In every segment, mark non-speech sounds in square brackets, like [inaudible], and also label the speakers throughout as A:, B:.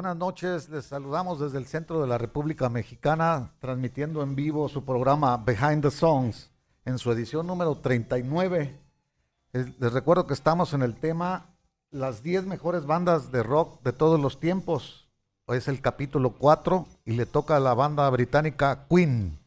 A: buenas noches. Les saludamos desde el centro de la República Mexicana, transmitiendo en vivo su programa Behind the Songs en su edición número 39. Les recuerdo que estamos en el tema las 10 mejores bandas de rock de todos los tiempos. Hoy es el capítulo 4 y le toca a la banda británica Queen.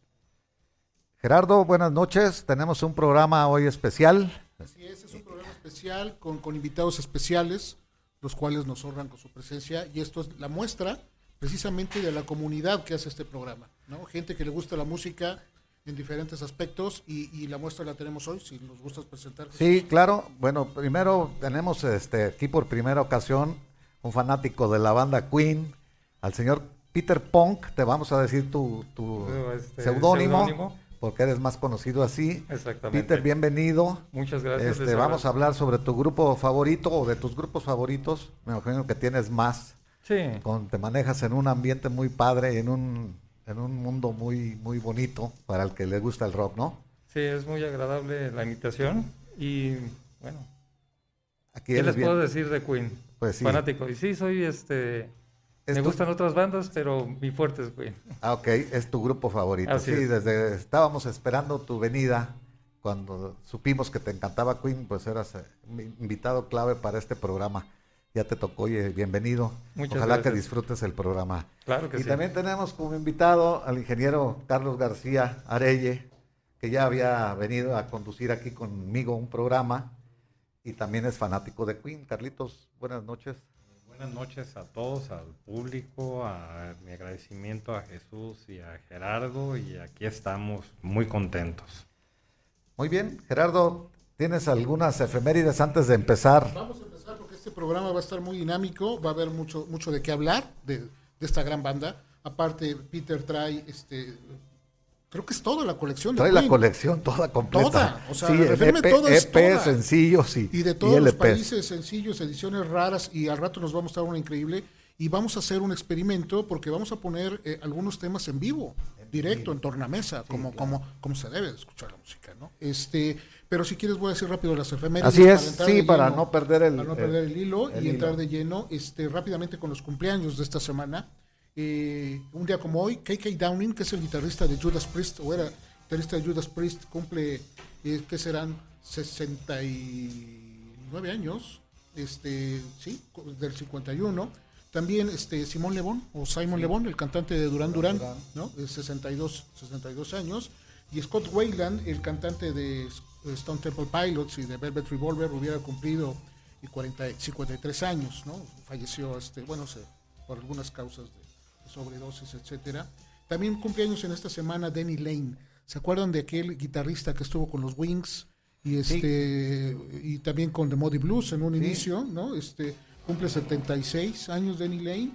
A: Gerardo, buenas noches. Tenemos un programa hoy especial.
B: Así es, es un programa especial con, con invitados especiales los cuales nos honran con su presencia y esto es la muestra precisamente de la comunidad que hace este programa, ¿no? Gente que le gusta la música en diferentes aspectos y, la muestra la tenemos hoy, si nos gusta presentar.
A: Sí, claro. Bueno, primero tenemos este aquí por primera ocasión un fanático de la banda Queen, al señor Peter Punk, te vamos a decir tu, tu este, seudónimo porque eres más conocido así.
C: Exactamente.
A: Peter, bienvenido.
C: Muchas gracias.
A: Este, vamos a hablar sobre tu grupo favorito o de tus grupos favoritos. Me imagino que tienes más.
C: Sí.
A: Con, te manejas en un ambiente muy padre, en un, en un mundo muy, muy bonito para el que le gusta el rock, ¿no?
C: Sí, es muy agradable la invitación y bueno. ¿Qué les puedo decir de Queen?
A: Pues sí.
C: Fanático. Y sí, soy este me gustan otras bandas, pero mi fuerte es Queen.
A: Ah, ok, es tu grupo favorito. sí, desde estábamos esperando tu venida. Cuando supimos que te encantaba Queen, pues eras eh, invitado clave para este programa. Ya te tocó, oye, bienvenido.
C: Muchas
A: Ojalá que disfrutes el programa.
C: Claro que
A: y
C: sí.
A: Y también tenemos como invitado al ingeniero Carlos García Arelle, que ya había venido a conducir aquí conmigo un programa y también es fanático de Queen. Carlitos, buenas noches.
D: Buenas noches a todos, al público, a mi agradecimiento a Jesús y a Gerardo y aquí estamos muy contentos.
A: Muy bien, Gerardo, ¿tienes algunas efemérides antes de empezar?
B: Vamos a empezar porque este programa va a estar muy dinámico, va a haber mucho, mucho de qué hablar de, de esta gran banda. Aparte, Peter trae este creo que es toda la colección.
A: Trae la colección toda completa.
B: Toda, o sea,
A: sí,
B: EP, todo es
A: EP, sencillos y,
B: y de todos los países, sencillos, ediciones raras y al rato nos va a mostrar una increíble y vamos a hacer un experimento porque vamos a poner eh, algunos temas en vivo, en directo, en tornamesa, sí, como, claro. como, como se debe de escuchar la música, ¿no? Este, pero si quieres voy a decir rápido las efemérides.
A: Así es, para sí, para
B: lleno,
A: no perder el,
B: para no perder el hilo el y hilo. entrar de lleno, este, rápidamente con los cumpleaños de esta semana. Eh, un día como hoy, KK Downing, que es el guitarrista de Judas Priest, o era guitarrista de Judas Priest, cumple, eh, que serán 69 años, este, sí, del 51. También este, Simón Lebón, o Simon. Lebón, el cantante de Duran Duran, Duran. ¿no? Es 62, 62 años. Y Scott Wayland, el cantante de Stone Temple Pilots y de Velvet Revolver, hubiera cumplido 40, 53 años, ¿no? Falleció, este, bueno, se, por algunas causas de sobredosis, etcétera. También cumpleaños en esta semana Danny Lane. ¿Se acuerdan de aquel guitarrista que estuvo con los Wings y este sí. y también con The Muddy Blues en un sí. inicio, ¿no? Este cumple 76 años Danny Lane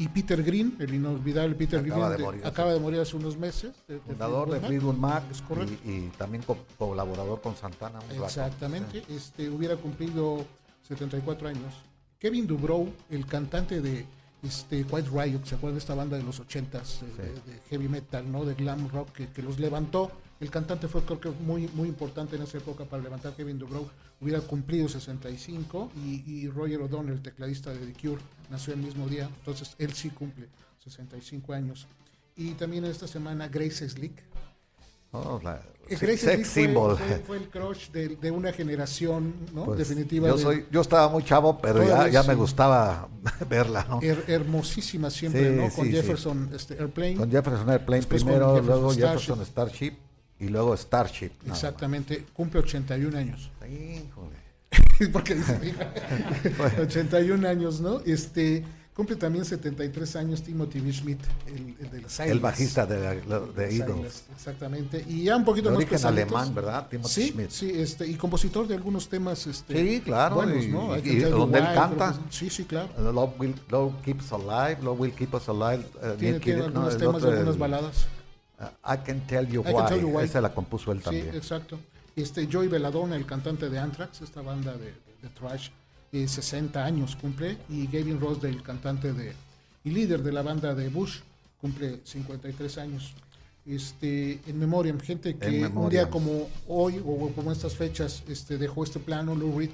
B: y Peter Green, el inolvidable Peter
A: acaba
B: Green,
A: de morir,
B: de, acaba de morir hace unos meses.
A: De, Fundador de Fleetwood Mac, es correcto. Y, y, también co colaborador con Santana.
B: Exactamente, rato. este hubiera cumplido 74 años. Kevin Dubrow, el cantante de este, White Riot, ¿se acuerdan de esta banda de los 80s sí. de, de, heavy metal, ¿no? de glam rock que, que, los levantó? El cantante fue creo que muy, muy importante en esa época para levantar Kevin Dubrow. Hubiera cumplido 65 y, y Roger O'Donnell, el tecladista de The Cure, nació el mismo día, entonces él sí cumple 65 años. Y también esta semana Grace Slick,
A: Oh, la,
B: Grace
A: sex symbol.
B: Fue, fue, fue, el crush de, de, una generación, ¿no?
A: Pues
B: Definitiva.
A: Yo,
B: de,
A: soy, yo estaba muy chavo, pero ya, ya, me gustaba [laughs] verla, ¿no?
B: Her, hermosísima siempre,
A: sí,
B: ¿no? Con
A: sí,
B: Jefferson sí. Este, Airplane.
A: Con Jefferson Airplane primero,
B: Jefferson
A: luego
B: Starship.
A: Jefferson Starship y luego Starship.
B: Exactamente. Cumple 81 años.
A: Híjole. [laughs]
B: Porque dice, 81 [laughs] años, ¿no? Este Cumple también 73 años Timothy B. Schmidt, el, de los
A: El bajista de, de Eagles.
B: Exactamente. Y ya un poquito
A: de más alemán, ¿verdad?
B: Timothy sí, Schmidt. Sí, este, y compositor de algunos temas este,
A: sí, claro,
B: buenos, ¿no?
A: Y, donde él canta.
B: sí, sí, claro.
A: Love will, love keeps alive, Love will keep us alive.
B: Uh, tiene, tiene algunos temas de algunas baladas.
A: Uh, I can tell you, why. Tell you why. Esa la compuso él también.
B: Sí, exacto. Este, Joey Belladonna, el cantante de Anthrax, esta banda de, de, thrash, eh, 60 años cumple. Y Gavin Rossdale, el cantante de y líder de la banda de Bush, cumple 53 años. Este, en memoria, gente que un día como hoy o como estas fechas este, dejó este plano, Lou Reed,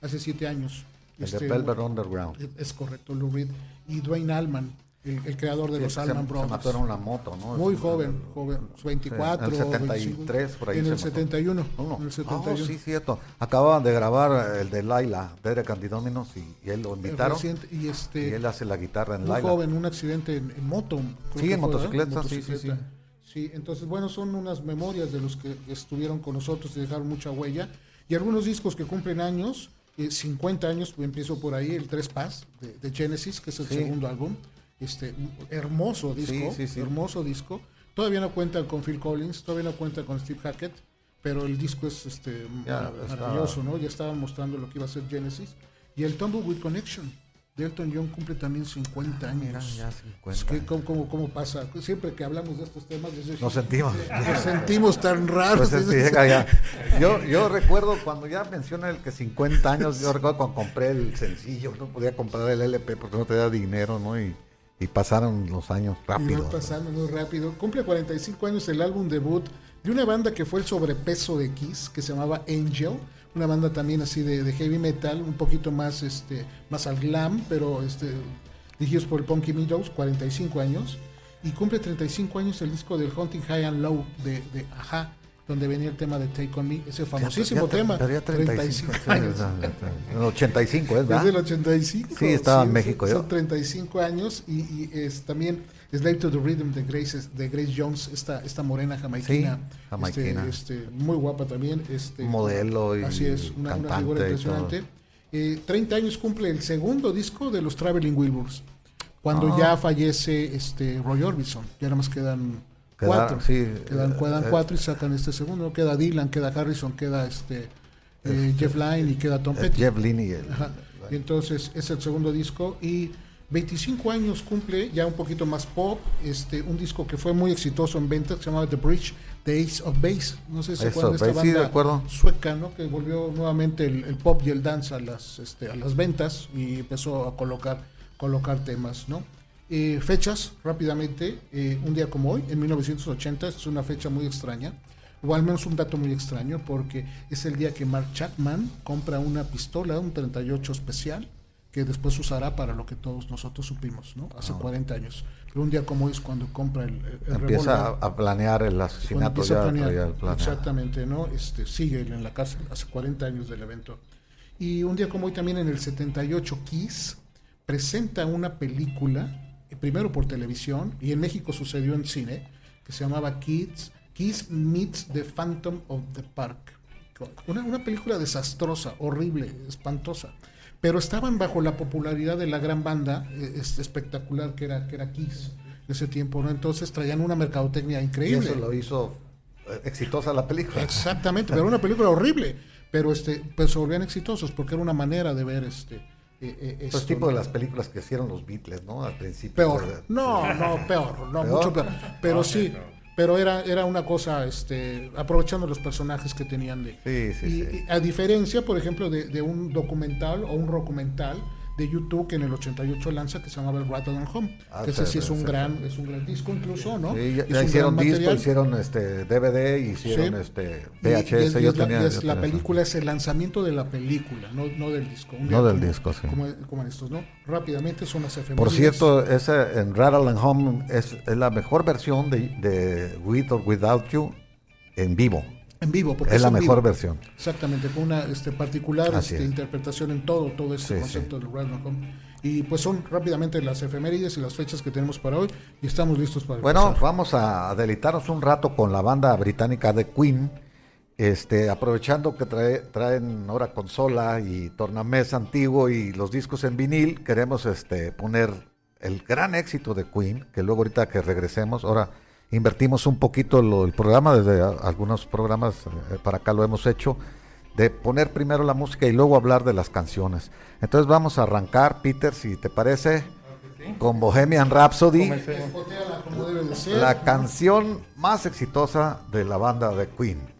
B: hace siete años.
A: El
B: este,
A: de Underground.
B: Es correcto, Lou Reed. Y Dwayne Allman, el, creador de los Allman Brothers.
A: Se en una moto, ¿no?
B: Muy joven, joven, 24.
A: en el 73, por ahí.
B: En el 71. En el 71.
A: sí, cierto. Acababan de grabar el de Laila, Derek Antidominos, y, y él lo invitaron.
B: y, este,
A: y él hace la guitarra en
B: muy
A: Laila.
B: joven, un accidente en, moto.
A: Sí, en motocicleta, sí, sí, sí.
B: Sí, entonces, bueno, son unas memorias de los que estuvieron con nosotros y dejaron mucha huella. Y algunos discos que cumplen años, 50 eh, años, empiezo por ahí, el 3 Paz de, de Genesis, que es el segundo álbum. Este, hermoso disco, hermoso disco. Todavía no cuenta con Phil Collins, todavía no cuenta con Steve Hackett, pero el disco es este, maravilloso, ¿no? Ya estaban mostrando lo que iba a ser Genesis. Y el Tumbleweed Connection, de Elton John cumple también 50 ah, años.
A: ya 50
B: que, ¿cómo, cómo, pasa? Siempre que hablamos de estos temas,
A: nos sentimos.
B: Nos sentimos tan raros.
A: Yo, yo recuerdo cuando ya menciona el que 50 años, yo recuerdo cuando compré el sencillo, no podía comprar el LP porque no tenía dinero, ¿no? Y y pasaron los años rápido.
B: pasando muy rápido. Cumple 45 años el álbum debut de una banda que fue el sobrepeso de Kiss, que se llamaba Angel. Una banda también así de, heavy metal, un poquito más, este, más al glam, pero este, dirigidos por el Punky Meadows, 45 años. Y cumple 35 años el disco del Hunting High and Low de, de Aja donde venía el tema de Take On Me, ese famosísimo tema.
A: 35, años. el 85, ¿es verdad?
B: Es del 85.
A: Sí, estaba en México
B: yo. Son 35 años y, es también Slave to the Rhythm de Grace, de Grace Jones, esta, esta morena jamaiquina. Sí,
A: jamaiquina.
B: Este, este, muy guapa también. Este,
A: Modelo y
B: Así es, una, una figura impresionante. Eh, 30 años cumple el segundo disco de los Traveling Wilburys. Cuando ah. ya fallece este Roy Orbison, ya nada más quedan cuatro. quedan, quedan eh, cuatro y sacan este segundo. Queda Dylan, queda Harrison, queda este, eh, Jeff Lynne y queda Tom Petty.
A: Jeff Lynne y,
B: y entonces es el segundo disco y 25 años cumple, ya un poquito más pop, este, un disco que fue muy exitoso en ventas, que se llamaba The Bridge, The Ace of Base. No sé si se acuerdan de esta banda sueca, ¿no? que volvió nuevamente el, pop y el dance a las, este, a las ventas y empezó a colocar, colocar temas. ¿no? Eh, fechas, rápidamente, eh, un día como hoy, en 1980, es una fecha muy extraña, o al menos un dato muy extraño, porque es el día que Mark Chapman compra una pistola, un 38 especial, que después usará para lo que todos nosotros supimos, ¿no? Hace 40 ah. años. Pero un día como hoy es cuando compra el, el
A: Empieza a planear el asesinato ya,
B: Exactamente, ¿no? Este, sigue en la cárcel hace 40 años del evento. Y un día como hoy también en el 78, Kiss presenta una película primero por televisión, y en México sucedió en cine, que se llamaba Kids, Kids Meets the Phantom of the Park. Una, una película desastrosa, horrible, espantosa. Pero estaban bajo la popularidad de la gran banda eh, espectacular que era, que era Kiss en ese tiempo, ¿no? Entonces traían una mercadotecnia increíble.
A: Y eso lo hizo eh, exitosa la película.
B: Exactamente, pero una película horrible. Pero este, pues se volvían exitosos porque era una manera de ver este
A: eh, eh pues tipo de las películas que hicieron los Beatles, ¿no? Al principio.
B: Peor. No, no, peor, no, mucho peor. Pero sí, pero era, era una cosa, este, aprovechando los personajes que tenían de.
A: Sí, sí,
B: sí. a diferencia, por ejemplo, de, de un documental o un documental de YouTube que en el 88 lanza que se llamaba el Rattle and Home. Ah, ese sí es un gran es un gran disco incluso, ¿no?
A: Sí, ya, hicieron disco, hicieron este DVD, hicieron este VHS,
B: y, y, la película es el lanzamiento de la película, no, no del disco.
A: no del disco, sí.
B: Como, como, en estos, ¿no? Rápidamente son las efemérides.
A: Por cierto, ese en Rattle and Home es, es la mejor versión de, de With or Without You en vivo.
B: En vivo, porque
A: es, la mejor versión.
B: Exactamente, con una este, particular este, interpretación en todo, todo este concepto del Random Home. Y pues son rápidamente las efemérides y las fechas que tenemos para hoy y estamos listos para
A: Bueno, vamos a deleitarnos un rato con la banda británica de Queen.
E: este, aprovechando que traen ahora consola y tornamés antiguo y los discos en vinil, queremos este, poner el gran éxito de Queen, que luego ahorita que regresemos, ahora invertimos un poquito el programa, desde algunos programas eh, para acá lo hemos hecho, de poner primero la música y luego hablar de las canciones. Entonces vamos a arrancar, Peter, si te parece, con Bohemian Rhapsody, la canción más exitosa de la banda de Queen.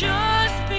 E: just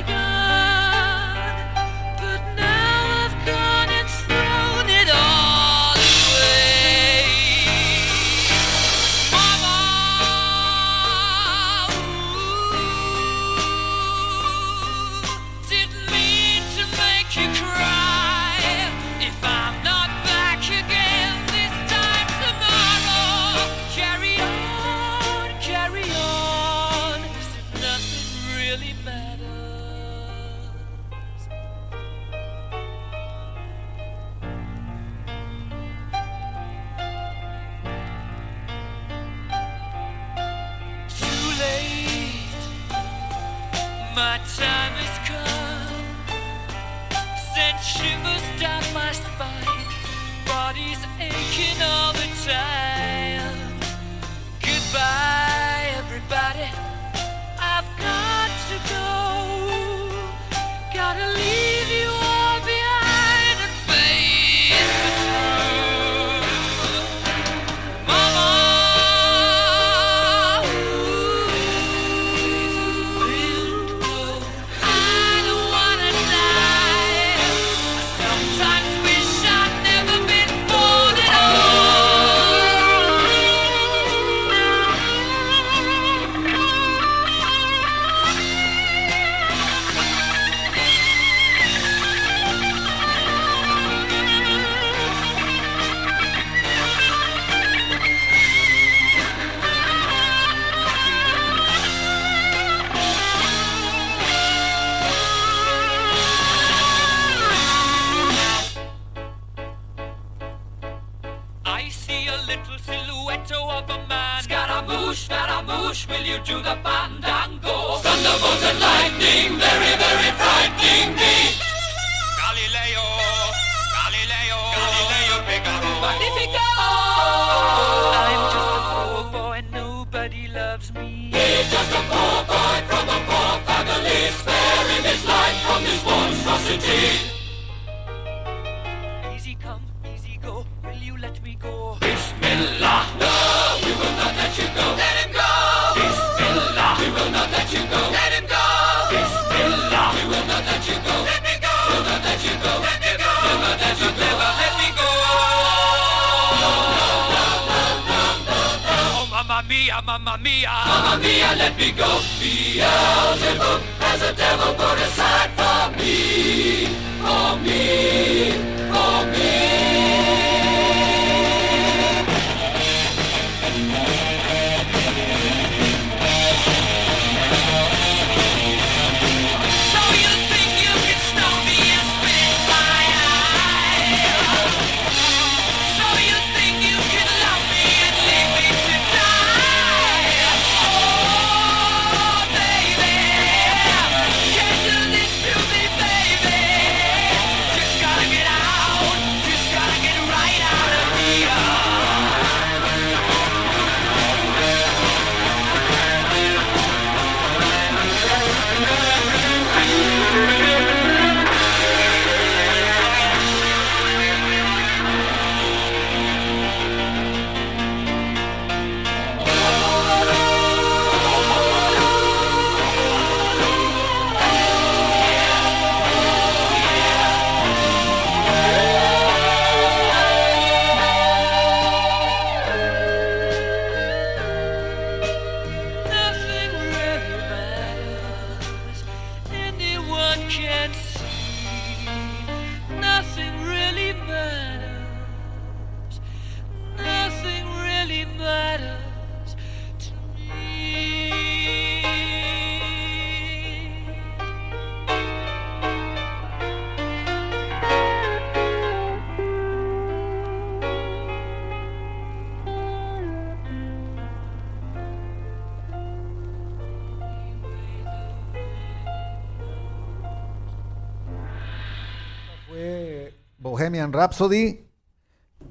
A: Rhapsody.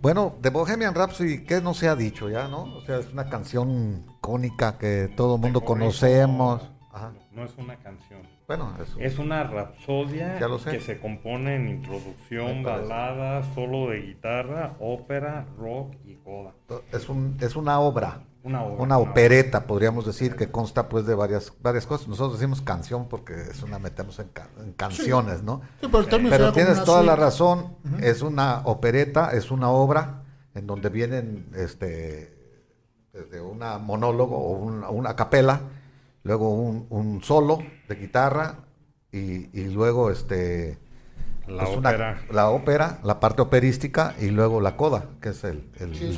A: Bueno, de Bohemian Rhapsody, ¿qué no se ha dicho ya, no? O sea, es una canción icónica que todo el mundo conocemos.
D: No es una canción.
A: Bueno,
D: es una rapsodia que se compone en introducción, balada, solo de guitarra, ópera, rock y coda.
A: Es, un, es una obra. Una, una opereta, podríamos decir, que consta pues de varias varias cosas. Nosotros decimos canción porque es una metemos en, canciones, ¿no? pero, tienes toda la razón, es una opereta, es una obra en donde vienen este desde una monólogo o una capela luego un, solo de guitarra y, luego este
D: la pues ópera.
A: la ópera, la parte operística y luego la coda, que es el,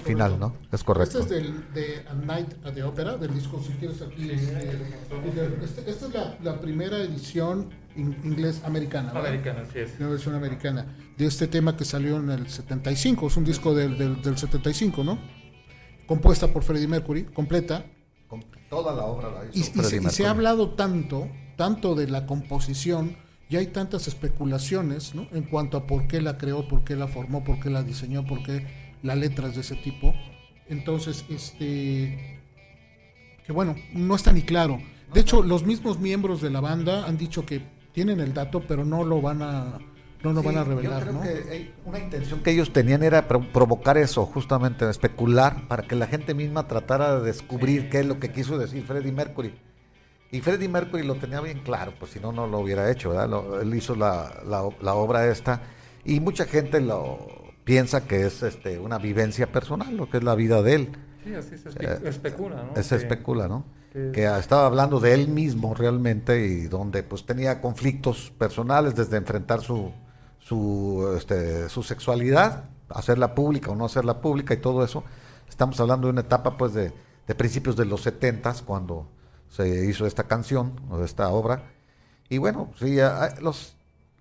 A: final, ¿no? Es correcto.
B: Este es del, de A Night at the Opera, del disco, si quieres aquí. Este, esta es la, primera edición inglés-americana.
C: Americana, sí es.
B: Una versión americana de este tema que salió en el 75, es un disco del, del, del 75, ¿no? Compuesta por Freddie Mercury, completa
A: toda la obra la hizo
B: y, se, ha hablado tanto, tanto de la composición, y hay tantas especulaciones ¿no? en cuanto a por qué la creó, por qué la formó, por qué la diseñó, por qué la letra es de ese tipo. Entonces, este que bueno, no está ni claro. De hecho, los mismos miembros de la banda han dicho que tienen el dato, pero no lo van a no nos van a revelar.
A: Yo creo que una intención que ellos tenían era provocar eso, justamente, especular, para que la gente misma tratara de descubrir qué es lo que quiso decir Freddie Mercury. Y Freddie Mercury lo tenía bien claro, pues si no, no lo hubiera hecho, ¿verdad? él hizo la, la, obra esta, y mucha gente lo piensa que es este una vivencia personal, lo que es la vida de él.
C: Sí, así se eh, especula, ¿no?
A: Se especula, ¿no? que estaba hablando de él mismo realmente y donde pues tenía conflictos personales desde enfrentar su, su, este, su sexualidad, hacerla pública o no hacerla pública y todo eso. Estamos hablando de una etapa pues de, principios de los setentas cuando se hizo esta canción o esta obra. Y bueno, sí, los,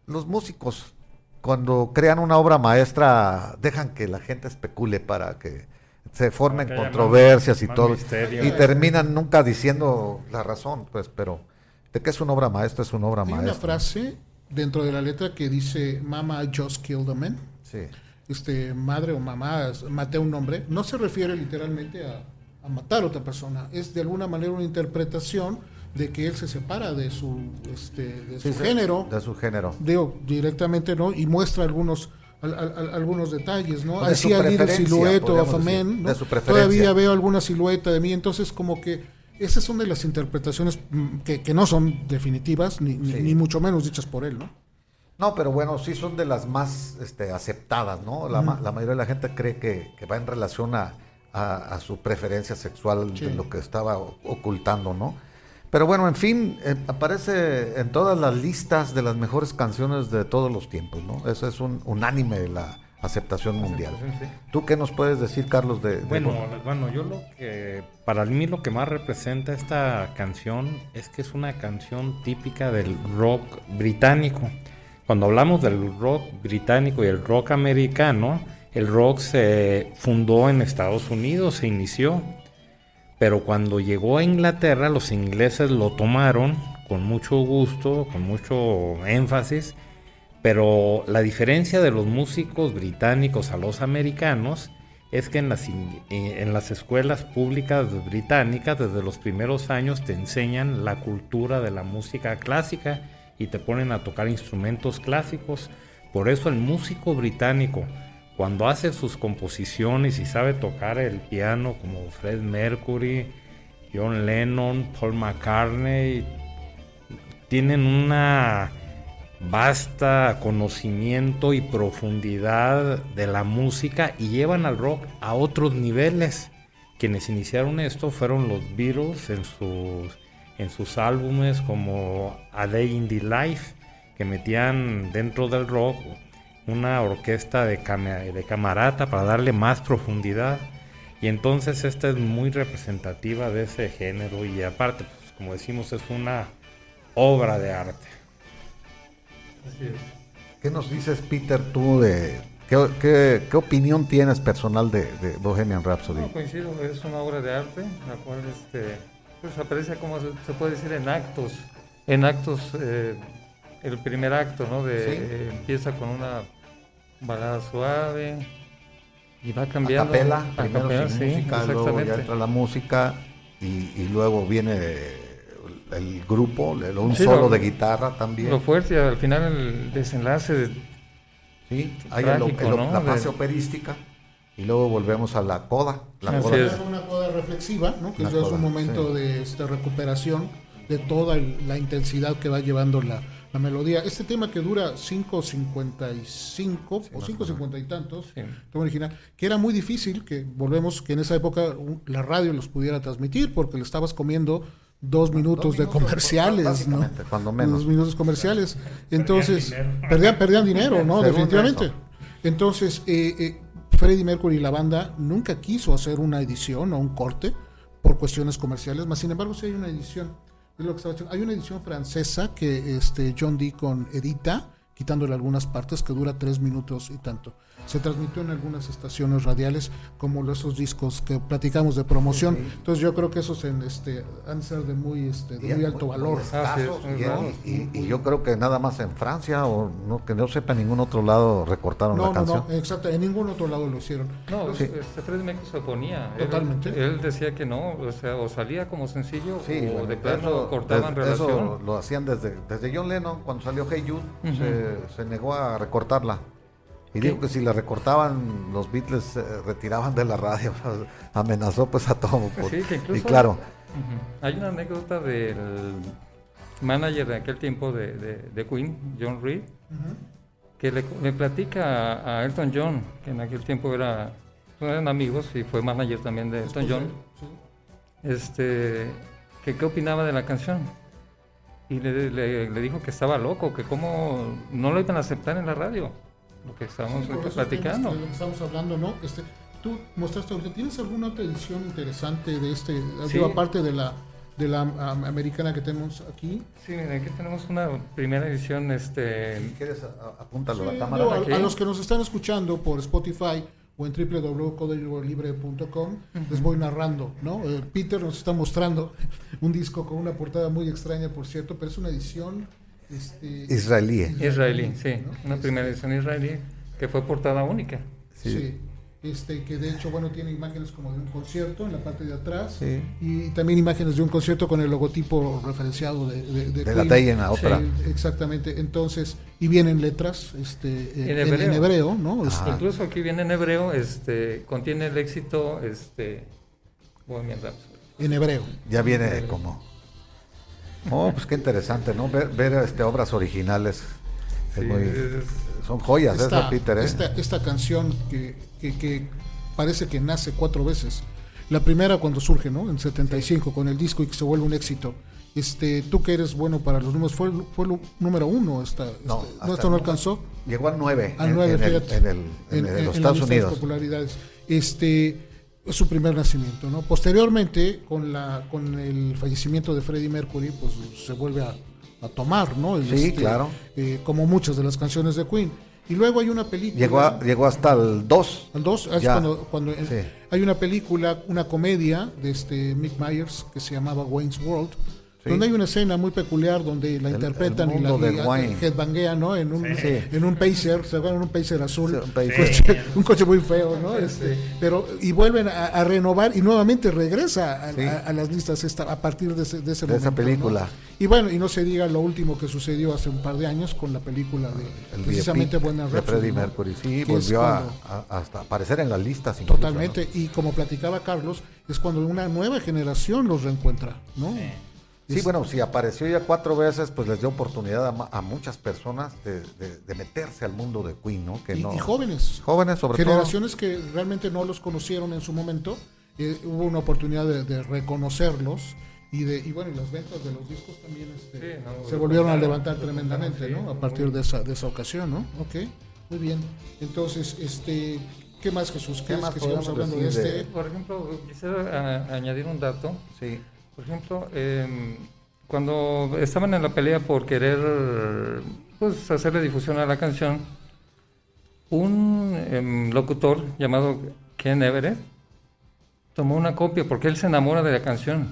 A: los músicos cuando crean una obra maestra dejan que la gente especule para que se formen controversias y todo y terminan nunca diciendo la razón, pues, pero de que es una obra maestra es una obra maestra.
B: una frase dentro de la letra que dice Mama just killed a man.
A: Sí.
B: Este, madre o mamá, maté a un hombre. No se refiere literalmente a, matar a otra persona. Es de alguna manera una interpretación de que él se separa de su, este, de su género.
A: De su género.
B: Digo, directamente, ¿no? Y muestra algunos algunos detalles, ¿no? Así de silueta of a man, ¿no? Todavía veo alguna silueta de mí, entonces como que esas son de las interpretaciones mm, que, no son definitivas, ni, ni, mucho menos dichas por él, ¿no?
A: No, pero bueno, sí son de las más este, aceptadas, ¿no? La, mayoría de la gente cree que, va en relación a, su preferencia sexual de lo que estaba ocultando, ¿no? Pero bueno, en fin, eh, aparece en todas las listas de las mejores canciones de todos los tiempos, ¿no? Eso es un unánime la, aceptación mundial. ¿Tú qué nos puedes decir, Carlos? De,
D: bueno, bueno, yo lo que, para mí lo que más representa esta canción es que es una canción típica del rock británico. Cuando hablamos del rock británico y el rock americano, el rock se fundó en Estados Unidos, se inició, pero cuando llegó a Inglaterra los ingleses lo tomaron con mucho gusto, con mucho énfasis, pero la diferencia de los músicos británicos a los americanos es que en las, eh, en las escuelas públicas británicas desde los primeros años te enseñan la cultura de la música clásica y te ponen a tocar instrumentos clásicos. Por eso el músico británico, cuando hace sus composiciones y sabe tocar el piano como Fred Mercury, John Lennon, Paul McCartney, tienen una basta conocimiento y profundidad de la música y llevan al rock a otros niveles. Quienes iniciaron esto fueron los Beatles en sus, en sus álbumes como A Day in the Life, que metían dentro del rock una orquesta de, de camarata para darle más profundidad. Y entonces esta es muy representativa de ese género y aparte, pues, como decimos, es una obra de arte.
A: ¿Qué nos dices, Peter, tú de qué, qué, opinión tienes personal de, Bohemian Rhapsody?
C: No, coincido, es una obra de arte, la cual este, pues aparece como se, puede decir en actos, en actos, eh, el primer acto, ¿no? De, empieza con una balada suave, y va cambiando.
A: A capela, sin música, luego ya entra la música y, luego viene el grupo, un solo de guitarra también.
C: Lo fuerte, al final el desenlace.
A: Sí, hay la fase operística y luego volvemos a la coda. La
B: coda. Es una coda reflexiva, ¿no? que es un momento de esta recuperación de toda la intensidad que va llevando la, la melodía. Este tema que dura 5.55 o 5.50 y tantos, tema original, que era muy difícil, que volvemos, que en esa época la radio los pudiera transmitir porque le estabas comiendo dos minutos, de comerciales, ¿no?
A: Cuando menos.
B: Dos minutos comerciales. Entonces, perdían, perdían dinero, ¿no? Definitivamente. Entonces, eh, eh, Freddie Mercury y la banda nunca quiso hacer una edición o un corte por cuestiones comerciales, más sin embargo, sí hay una edición hay una edición francesa que este John Deacon edita, quitándole algunas partes, que dura tres minutos y tanto se transmitió en algunas estaciones radiales como esos discos que platicamos de promoción. Entonces yo creo que esos en, este, han de ser de muy, este, de muy alto valor.
A: y, yo creo que nada más en Francia o no, que no sepa en ningún otro lado recortaron la canción.
B: No, exacto, en ningún otro lado lo hicieron.
C: No, sí. este Fred se oponía.
B: Totalmente.
C: Él, decía que no, o sea, o salía como sencillo o de plano cortaban relación. Eso
A: lo hacían desde, desde John Lennon, cuando salió Hey Jude, se, se negó a recortarla. Y dijo que si le recortaban, los Beatles se retiraban de la radio. [laughs] Amenazó pues a todo.
C: sí, que incluso
A: y claro.
C: Hay una anécdota del manager de aquel tiempo de, de, Queen, John Reed, que le, platica a, Elton John, que en aquel tiempo era, eran amigos y fue manager también de Elton John, este, que qué opinaba de la canción. Y le, le dijo que estaba loco, que cómo no lo iban a aceptar en la radio lo que estamos platicando.
B: Lo que estamos hablando, ¿no? Este, tú mostraste, ¿tienes alguna otra edición interesante de este, aparte de la de la americana que tenemos aquí?
C: Sí, aquí tenemos una primera edición, este...
A: Si quieres, apúntalo a la cámara.
B: a, los que nos están escuchando por Spotify o en www.códigolibre.com les voy narrando, ¿no? Eh, Peter nos está mostrando [laughs] un disco con una portada muy extraña, por cierto, pero es una edición
A: este, israelí.
C: Israelí, sí. Una primera edición israelí que fue portada única.
B: Sí. Este, que de hecho, bueno, tiene imágenes como de un concierto en la parte de atrás y también imágenes de un concierto con el logotipo referenciado de,
A: de, de, la en la otra.
B: exactamente. Entonces, y vienen letras este, en, hebreo. ¿no? Este,
C: Incluso aquí viene en hebreo, este, contiene el éxito, este,
B: en hebreo.
A: Ya viene como Oh, pues qué interesante, ¿no? Ver, ver este, obras originales. son joyas esta, Peter. ¿eh?
B: Esta, canción que, que, parece que nace cuatro veces. La primera cuando surge, ¿no? En 75 con el disco y que se vuelve un éxito. Este, tú que eres bueno para los números, fue, fue el número uno. Esta, no, este, esto no alcanzó.
A: Llegó al nueve.
B: Al nueve,
A: en, el, en, los Estados Unidos.
B: popularidades. Este, es su primer nacimiento. ¿no? Posteriormente, con, la, con el fallecimiento de Freddie Mercury, pues se vuelve a, tomar, ¿no?
A: sí, este, claro.
B: Eh, como muchas de las canciones de Queen. Y luego hay una película.
A: Llegó, llegó hasta el 2.
B: Al 2, cuando, cuando hay una película, una comedia de este Mick Myers que se llamaba Wayne's World donde hay una escena muy peculiar donde la interpretan y la headbanguean, ¿no? En un, en un Pacer, se van en un Pacer azul, un, coche, muy feo, ¿no? Este, pero y vuelven a, renovar y nuevamente regresa a, las listas esta, a partir de ese, de ese
A: esa película.
B: Y bueno, y no se diga lo último que sucedió hace un par de años con la película de precisamente Buena
A: de Freddie Mercury, sí, volvió a, hasta aparecer en las listas.
B: Totalmente, y como platicaba Carlos, es cuando una nueva generación los reencuentra, ¿no?
A: Sí, bueno, si apareció ya cuatro veces, pues les dio oportunidad a, muchas personas de, meterse al mundo de Queen, ¿no? Que
B: y,
A: no,
B: y jóvenes.
A: Jóvenes, sobre
B: Generaciones que realmente no los conocieron en su momento. Eh, hubo una oportunidad de, reconocerlos. Y, de, y bueno, y las ventas de los discos también este, se volvieron a levantar tremendamente, ¿no? A partir de esa, de esa ocasión, ¿no? Ok, muy bien. Entonces, este, ¿qué más, Jesús? ¿Qué, más que sigamos hablando de este?
C: Por ejemplo, quisiera añadir un dato.
A: Sí
C: por ejemplo, em, cuando estaban en la pelea por querer pues, hacerle difusión a la canción, un em, locutor llamado Ken Everett tomó una copia porque él se enamora de la canción.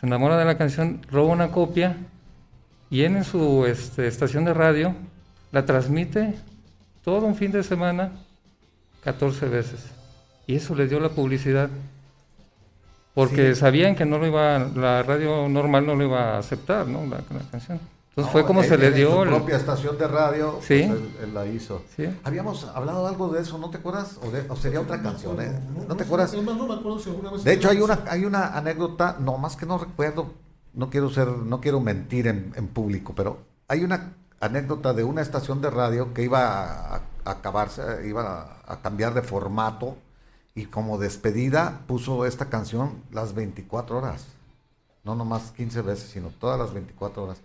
C: Se enamora de la canción, roba una copia y en su este, estación de radio la transmite todo un fin de semana 14 veces. Y eso le dio la publicidad. Porque sabían que no lo iba, la radio normal no lo iba a aceptar, ¿no? La, la canción. Entonces fue como
E: él-
C: se le
E: en
C: dio.
E: su
C: el-
E: propia estación de radio,
C: Sí.
E: pues, él, él la hizo.
C: Sí.
E: Habíamos hablado algo de eso, ¿no te acuerdas? O, de- o sería otra canción, ¿eh? ¿No, te acuerdas?
B: además no me acuerdo si alguna vez
E: De hecho, hay una, hay una anécdota, no más que no recuerdo, no quiero ser, no quiero mentir en, en público, pero hay una anécdota de una estación de radio que iba a, a acabarse, iba a, a cambiar de formato y como despedida puso esta canción las 24 horas. No nomás 15 veces, sino todas las 24 horas.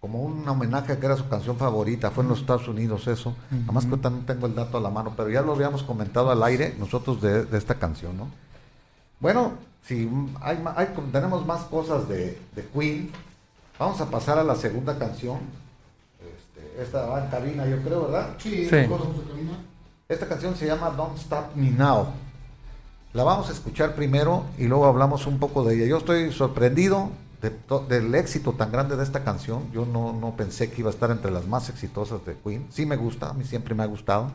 E: Como un homenaje a que era su canción favorita, fue en los Estados Unidos eso. Nada más que ahorita no tengo el dato a la mano, pero ya lo habíamos comentado al aire nosotros de, de esta canción, ¿no? Bueno, si hay, ma- hay- tenemos más cosas de, de Queen, vamos a pasar a la segunda canción. Este, esta va en cabina, yo creo, ¿verdad?
B: Sí,
C: Sí.
E: Esta canción se llama Don't Stop Me Now. La vamos a escuchar primero y luego hablamos un poco de ella. Yo estoy sorprendido del éxito tan grande de esta canción. Yo no, no pensé que iba a estar entre las más exitosas de Queen. Sí me gusta, a mí siempre me ha gustado,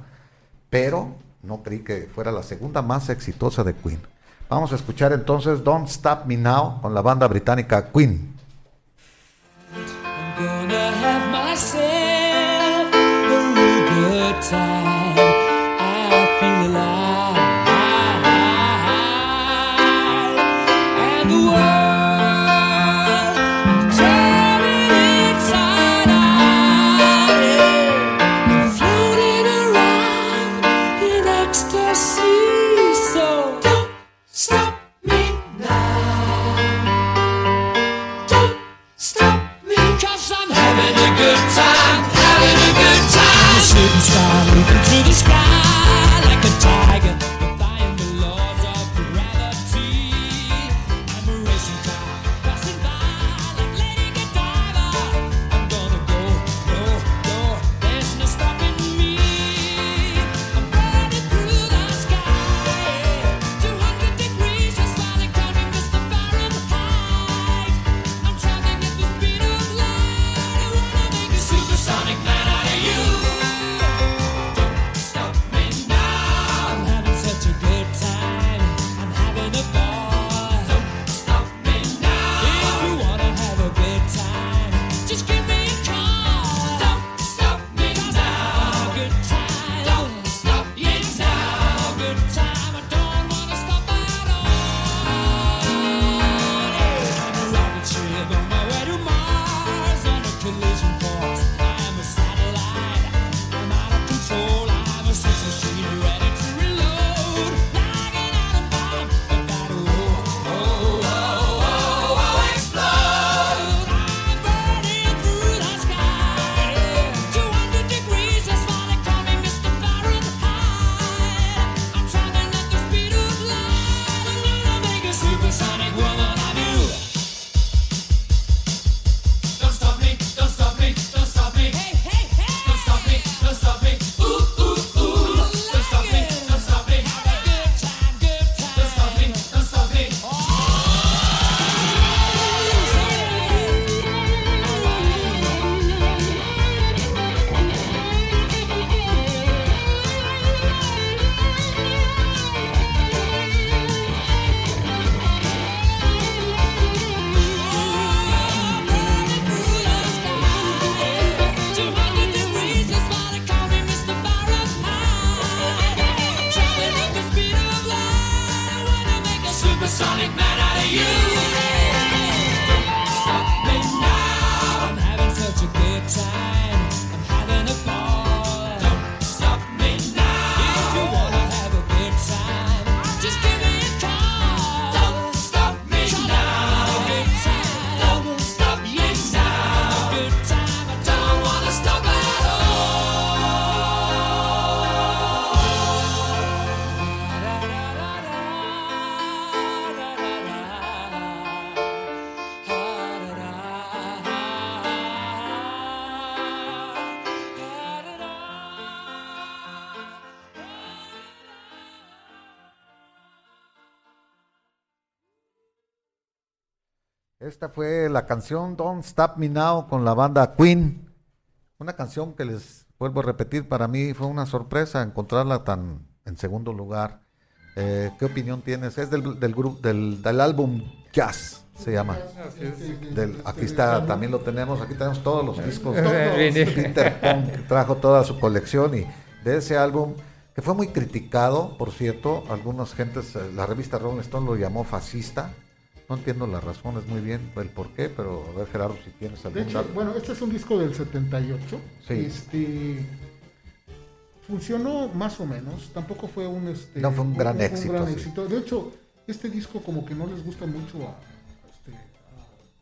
E: pero no creí que fuera la segunda más exitosa de Queen. Vamos a escuchar entonces Don't Stop Me Now con la banda británica Queen. Esta fue la canción Don't Stop Me Now con la banda Queen.
A: Una canción que les vuelvo a repetir, para mí fue una sorpresa encontrarla tan en segundo lugar. Eh, ¿Qué opinión tienes? Es del, del grupo del, del álbum Jazz, se llama. Del, aquí está, también lo tenemos, aquí tenemos todos los discos. Todos. Peter Punk trajo toda su colección y de ese álbum, que fue muy criticado, por cierto, algunas gentes, eh, la revista Rolling Stone lo llamó fascista. No entiendo las razones muy bien, el por qué, pero a ver Gerardo si tienes
B: De
A: algún
B: hecho,
A: dato.
B: bueno, este es un disco del 78.
A: Sí.
B: Este funcionó más o menos. Tampoco fue un este,
A: No fue un gran éxito,
B: gran
A: sí.
B: éxito. De hecho, este disco como que no les gusta mucho a, este,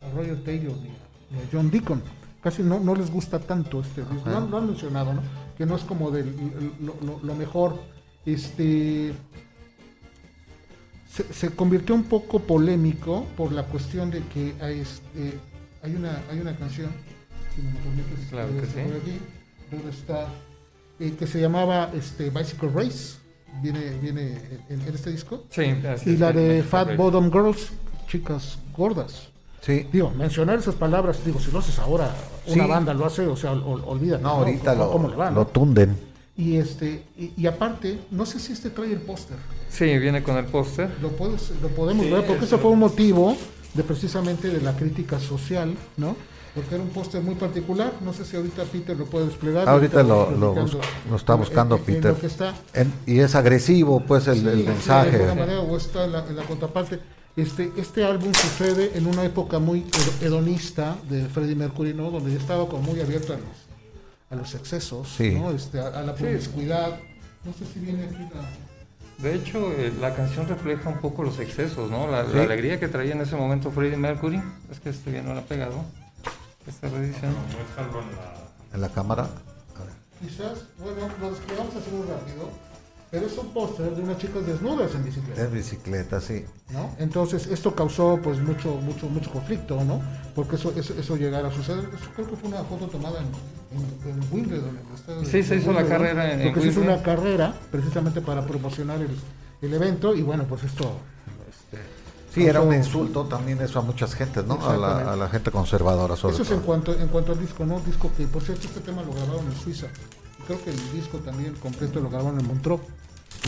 B: a- Roger Taylor ni a, ni a John Deacon. Casi no, no les gusta tanto este disco. Lo, han- lo han mencionado, ¿no? Que no es como del, lo, lo- lo mejor. Este se, se convirtió un poco polémico por la cuestión de que hay, este, hay una hay una canción si me permites,
C: Claro que
B: eh,
C: sí.
B: por aquí, donde está eh, que se llamaba este Bicycle Race viene viene en, en este disco
C: Sí, así
B: y
C: es,
B: la de Fat. Bottom Girls chicas gordas
A: Sí,
B: digo mencionar esas palabras digo si lo haces ahora una
A: Sí.
B: banda lo hace o sea ol- olvídate
A: no, ahorita
B: ¿Cómo-
A: lo,
B: cómo le va,
A: lo
B: no?
A: tunden.
B: Y este y, y aparte no sé si este trae el póster
C: Sí, viene con el póster.
B: lo, puedes, lo podemos
C: Sí,
B: ver porque
C: eso.
B: fue un motivo de precisamente de la crítica social, ¿no? Porque era un póster muy particular, no sé si ahorita Peter lo puede desplegar.
A: Ahorita lo-
B: vamos
A: lo
B: platicando
A: bus- lo está
B: en-
A: buscando
B: en- en
A: Peter.
B: lo que está.
A: En- y es agresivo, pues, el,
B: Sí,
A: el
B: sí,
A: mensaje.
B: de alguna manera, o está en la, en la contraparte. Este, este álbum sucede en una época muy hedo- hedonista de Freddie Mercury, ¿no? Donde ya estaba como muy abierto a los, a los excesos,
A: Sí.
B: ¿no? Este, a, a la promiscuidad. No sé si viene aquí la...
C: De hecho, eh, la canción refleja un poco los excesos, ¿no? La, la alegría que traía en ese momento Freddie Mercury. Es que este bien no la ha pegado. Esta reedición.
A: En la cámara. A ver.
B: Quizás, bueno, lo desplegamos así muy rápido, pero es un póster de unas chicas desnudas en bicicleta.
A: Es bicicleta, sí.
B: ¿no? Entonces esto causó pues mucho mucho mucho conflicto, ¿no? Porque eso eso, eso llegara a suceder. Eso creo que fue una foto tomada en, en, en Wimbledon. en el estadio
C: Sí,
B: de
C: se hizo la carrera en- en
B: Porque se hizo una carrera precisamente para promocionar el, el evento y bueno, pues esto este,
A: Sí, era un insulto también eso a muchas gentes, ¿no? A la,
B: Exactamente.
A: a la gente conservadora, sobre
B: Eso es en cuanto en cuanto al disco, ¿no? Disco que por cierto este tema lo grabaron en Suiza. Creo que el disco también completo lo grabaron en Montreux.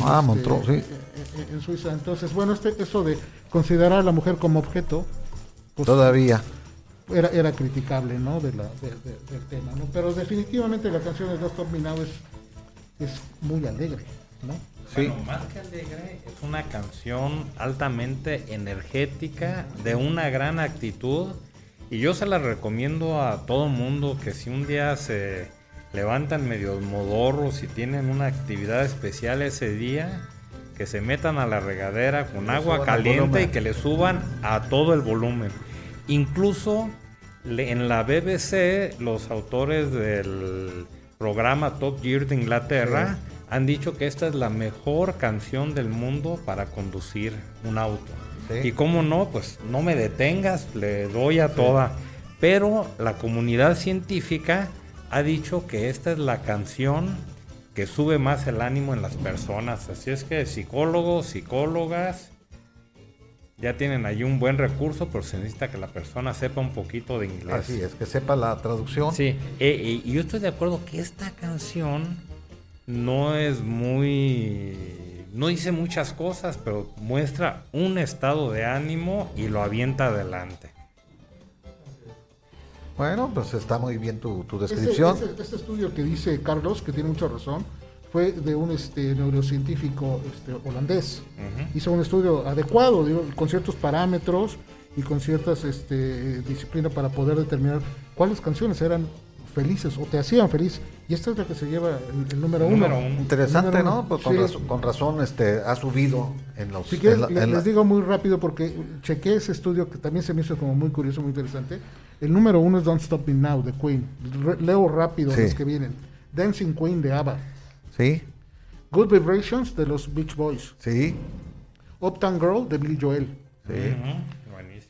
A: Ah,
B: Este,
A: Montreux, sí.
B: en- en- En Suiza. Entonces, bueno, este, eso de considerar a la mujer como objeto, pues
A: Todavía.
B: Era, era criticable, ¿no? De la, de- de- del tema, ¿no? Pero definitivamente la canción de Me Now es, es muy alegre, ¿no?
A: Sí.
D: Bueno, más que alegre, es una canción altamente energética, de una gran actitud. Y yo se la recomiendo a todo mundo que si un día se levantan medio modorros y tienen una actividad especial ese día, que se metan a la regadera con agua caliente y que le suban a todo el volumen. Incluso en la BBC, los autores del programa Top Gear de Inglaterra han dicho que esta es la mejor canción del mundo para conducir un auto.
A: Sí.
D: Y cómo no, pues no me detengas, le doy a toda. Pero la comunidad científica ha dicho que esta es la canción que sube más el ánimo en las personas. Así es que psicólogos, psicólogas, ya tienen ahí un buen recurso, pero se necesita que la persona sepa un poquito de inglés.
A: Así es, que sepa la traducción.
D: Sí, eh, eh, y yo estoy de acuerdo que esta canción no es muy... No dice muchas cosas, pero muestra un estado de ánimo y lo avienta adelante.
A: Bueno, pues está muy bien tu, tu
B: Este,
A: descripción.
B: este- este estudio que dice Carlos, que tiene mucha razón, fue de un este, neurocientífico este, holandés.
D: Ujú.
B: Hizo un estudio adecuado, digo, con ciertos parámetros y con ciertas este, disciplinas para poder determinar cuáles canciones eran felices o te hacían feliz. Y esta es la que se lleva el, el número,
D: Número
B: uno.
D: uno.
A: Interesante,
B: Número
A: ¿no?
B: uno.
A: Pues con,
B: Sí.
A: razón, con razón, este, ha subido en los...
B: Si quieres,
A: en la- en la-
B: les digo muy rápido porque chequé ese estudio que también se me hizo como muy curioso, muy interesante. El número uno es Don't Stop Me Now de Queen. Re- leo rápido
A: Sí.
B: los que vienen. Dancing Queen de ABBA.
A: Sí,
B: Good Vibrations de los Beach Boys.
A: sí,
B: Uptown Girl de Billy Joel.
A: sí.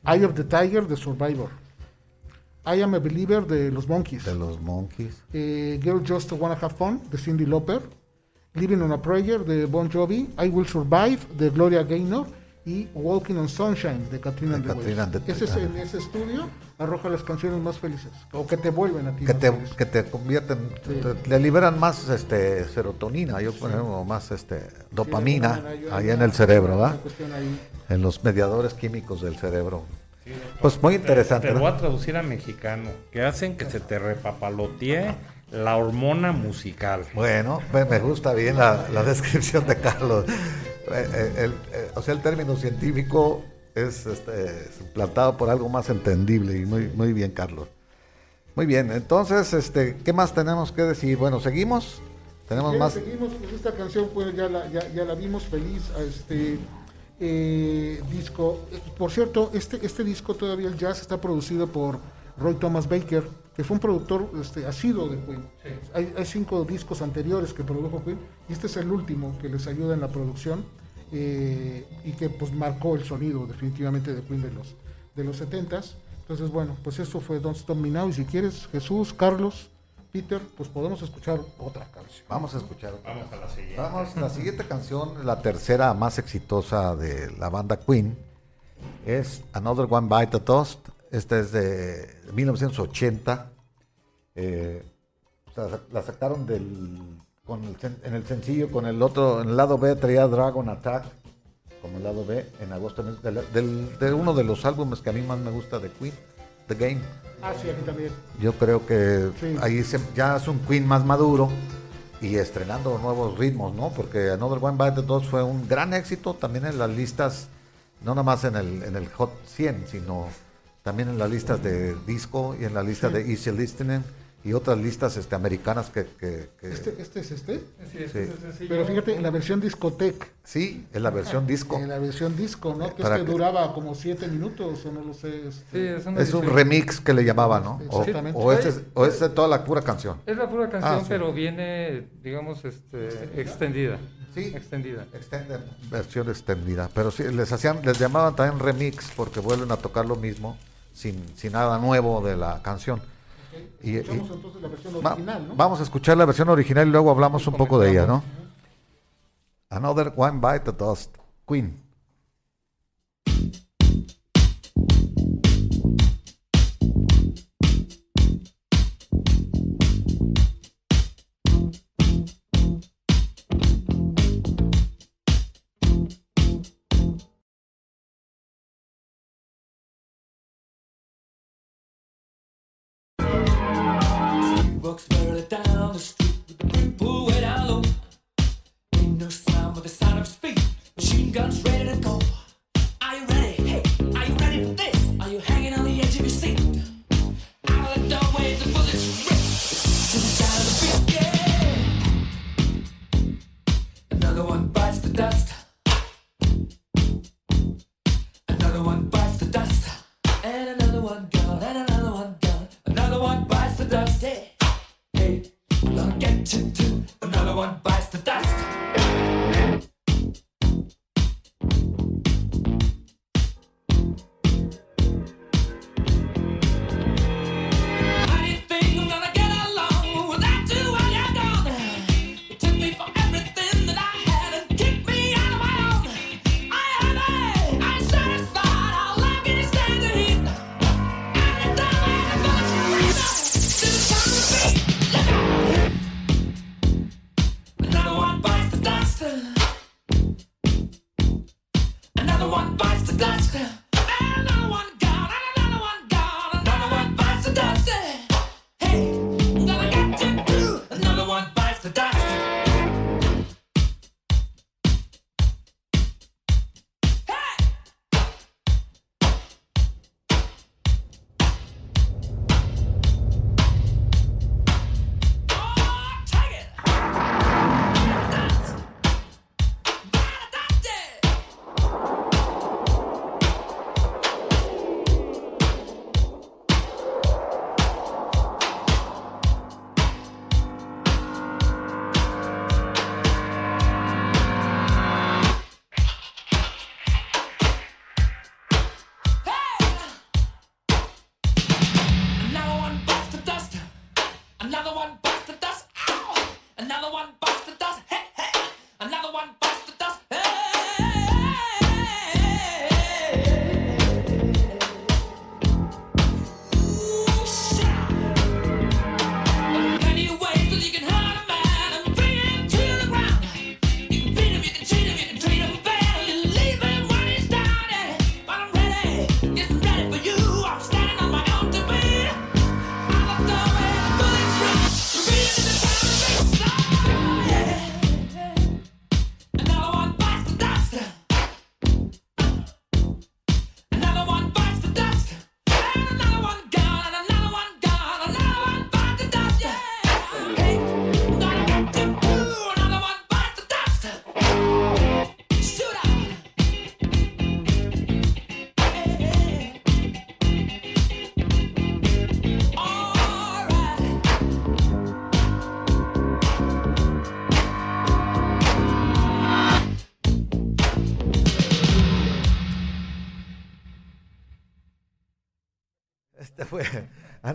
B: Eye of the Tiger de Survivor. I Am a Believer de los Monkeys.
A: De los Monkeys.
B: Eh, Girl Just Wanna Have Fun de Cindy Lauper. Living on a Prayer de Bon Jovi. I Will Survive de Gloria Gaynor. Y Walking on Sunshine de Katrina
A: De
B: and the
A: Katrina
B: Ese es, en ese estudio arroja las canciones más felices o que te vuelven a ti
A: que te,
B: feliz.
A: que te convierten,
B: Sí.
A: te- le liberan más este serotonina, yo por ejemplo, más este dopamina
B: Sí,
A: ahí en el cerebro,
B: ahí.
A: En los mediadores químicos del cerebro. Pues muy interesante.
D: Te lo
A: ¿no?
D: voy a traducir a mexicano. Que hacen que se te repapalotee la hormona musical.
A: Bueno, me, gusta bien la, la descripción de Carlos. Eh, eh, el- eh, o sea, el término científico es este, suplantado por algo más entendible y muy, muy bien, Carlos. Muy bien, entonces, este, ¿qué más tenemos que decir? Bueno, seguimos. Tenemos más.
B: Seguimos, pues esta canción pues ya la, ya, ya la vimos feliz a este eh, disco. Por cierto, este, este disco todavía el jazz está producido por Roy Thomas Baker, que fue un productor este, asiduo de Queen. Hay, hay cinco discos anteriores que produjo Queen y este es el último que les ayuda en la producción eh, y que pues marcó el sonido definitivamente de Queen de los, de los 70s. Entonces, bueno, pues eso fue Don't Stop Me Now. Y si quieres, Jesús, Carlos, Peter, pues podemos escuchar otra canción.
A: Vamos a escuchar. otra
D: Vamos a la siguiente.
A: Vamos, la siguiente canción, la tercera más exitosa de la banda Queen, es Another One Bite the Dust. Esta es de 1980. Eh, la sacaron del, con el en el sencillo, con el otro, en el lado B traía Dragon Attack, como el lado B, en agosto, del, del- de uno de los álbumes que a mí más me gusta de Queen, The Game.
B: Ah, sí, aquí también.
A: Yo creo que
B: Sí.
A: ahí se- ya es un Queen más maduro y estrenando nuevos ritmos, ¿no? Porque Another One Bite the Dust fue un gran éxito también en las listas, no nada más en el, en el Hot 100, sino también en las listas de disco y en la lista de Easy Listening y otras listas este, americanas que... que- que-
B: Este, este es este.
C: Sí, este
A: Sí.
C: es.
B: Pero fíjate, en la versión discoteca,
A: Sí, en la versión disco.
B: en la versión disco, ¿no? Que
A: Para
B: este
A: que-
B: duraba como siete minutos o no lo sé. este.
C: Sí, es, una
A: Es un remix que le llamaban, ¿no? O,
B: Exactamente.
A: o, este es, o es de toda la pura canción.
C: Es la pura canción,
A: Ah, sí.
C: pero viene, digamos, este, extendida.
A: Sí.
C: Extendida.
A: Extended, versión extendida. Pero sí, les hacían, les llamaban también remix porque vuelven a tocar lo mismo sin, sin nada nuevo de la canción. Y-
B: Escuchamos
A: y-
B: entonces la versión
A: Va-
B: original, ¿no?
A: Vamos a escuchar la versión original y luego hablamos un poco de ella, ¿no? Another One Bite the Dust, Queen.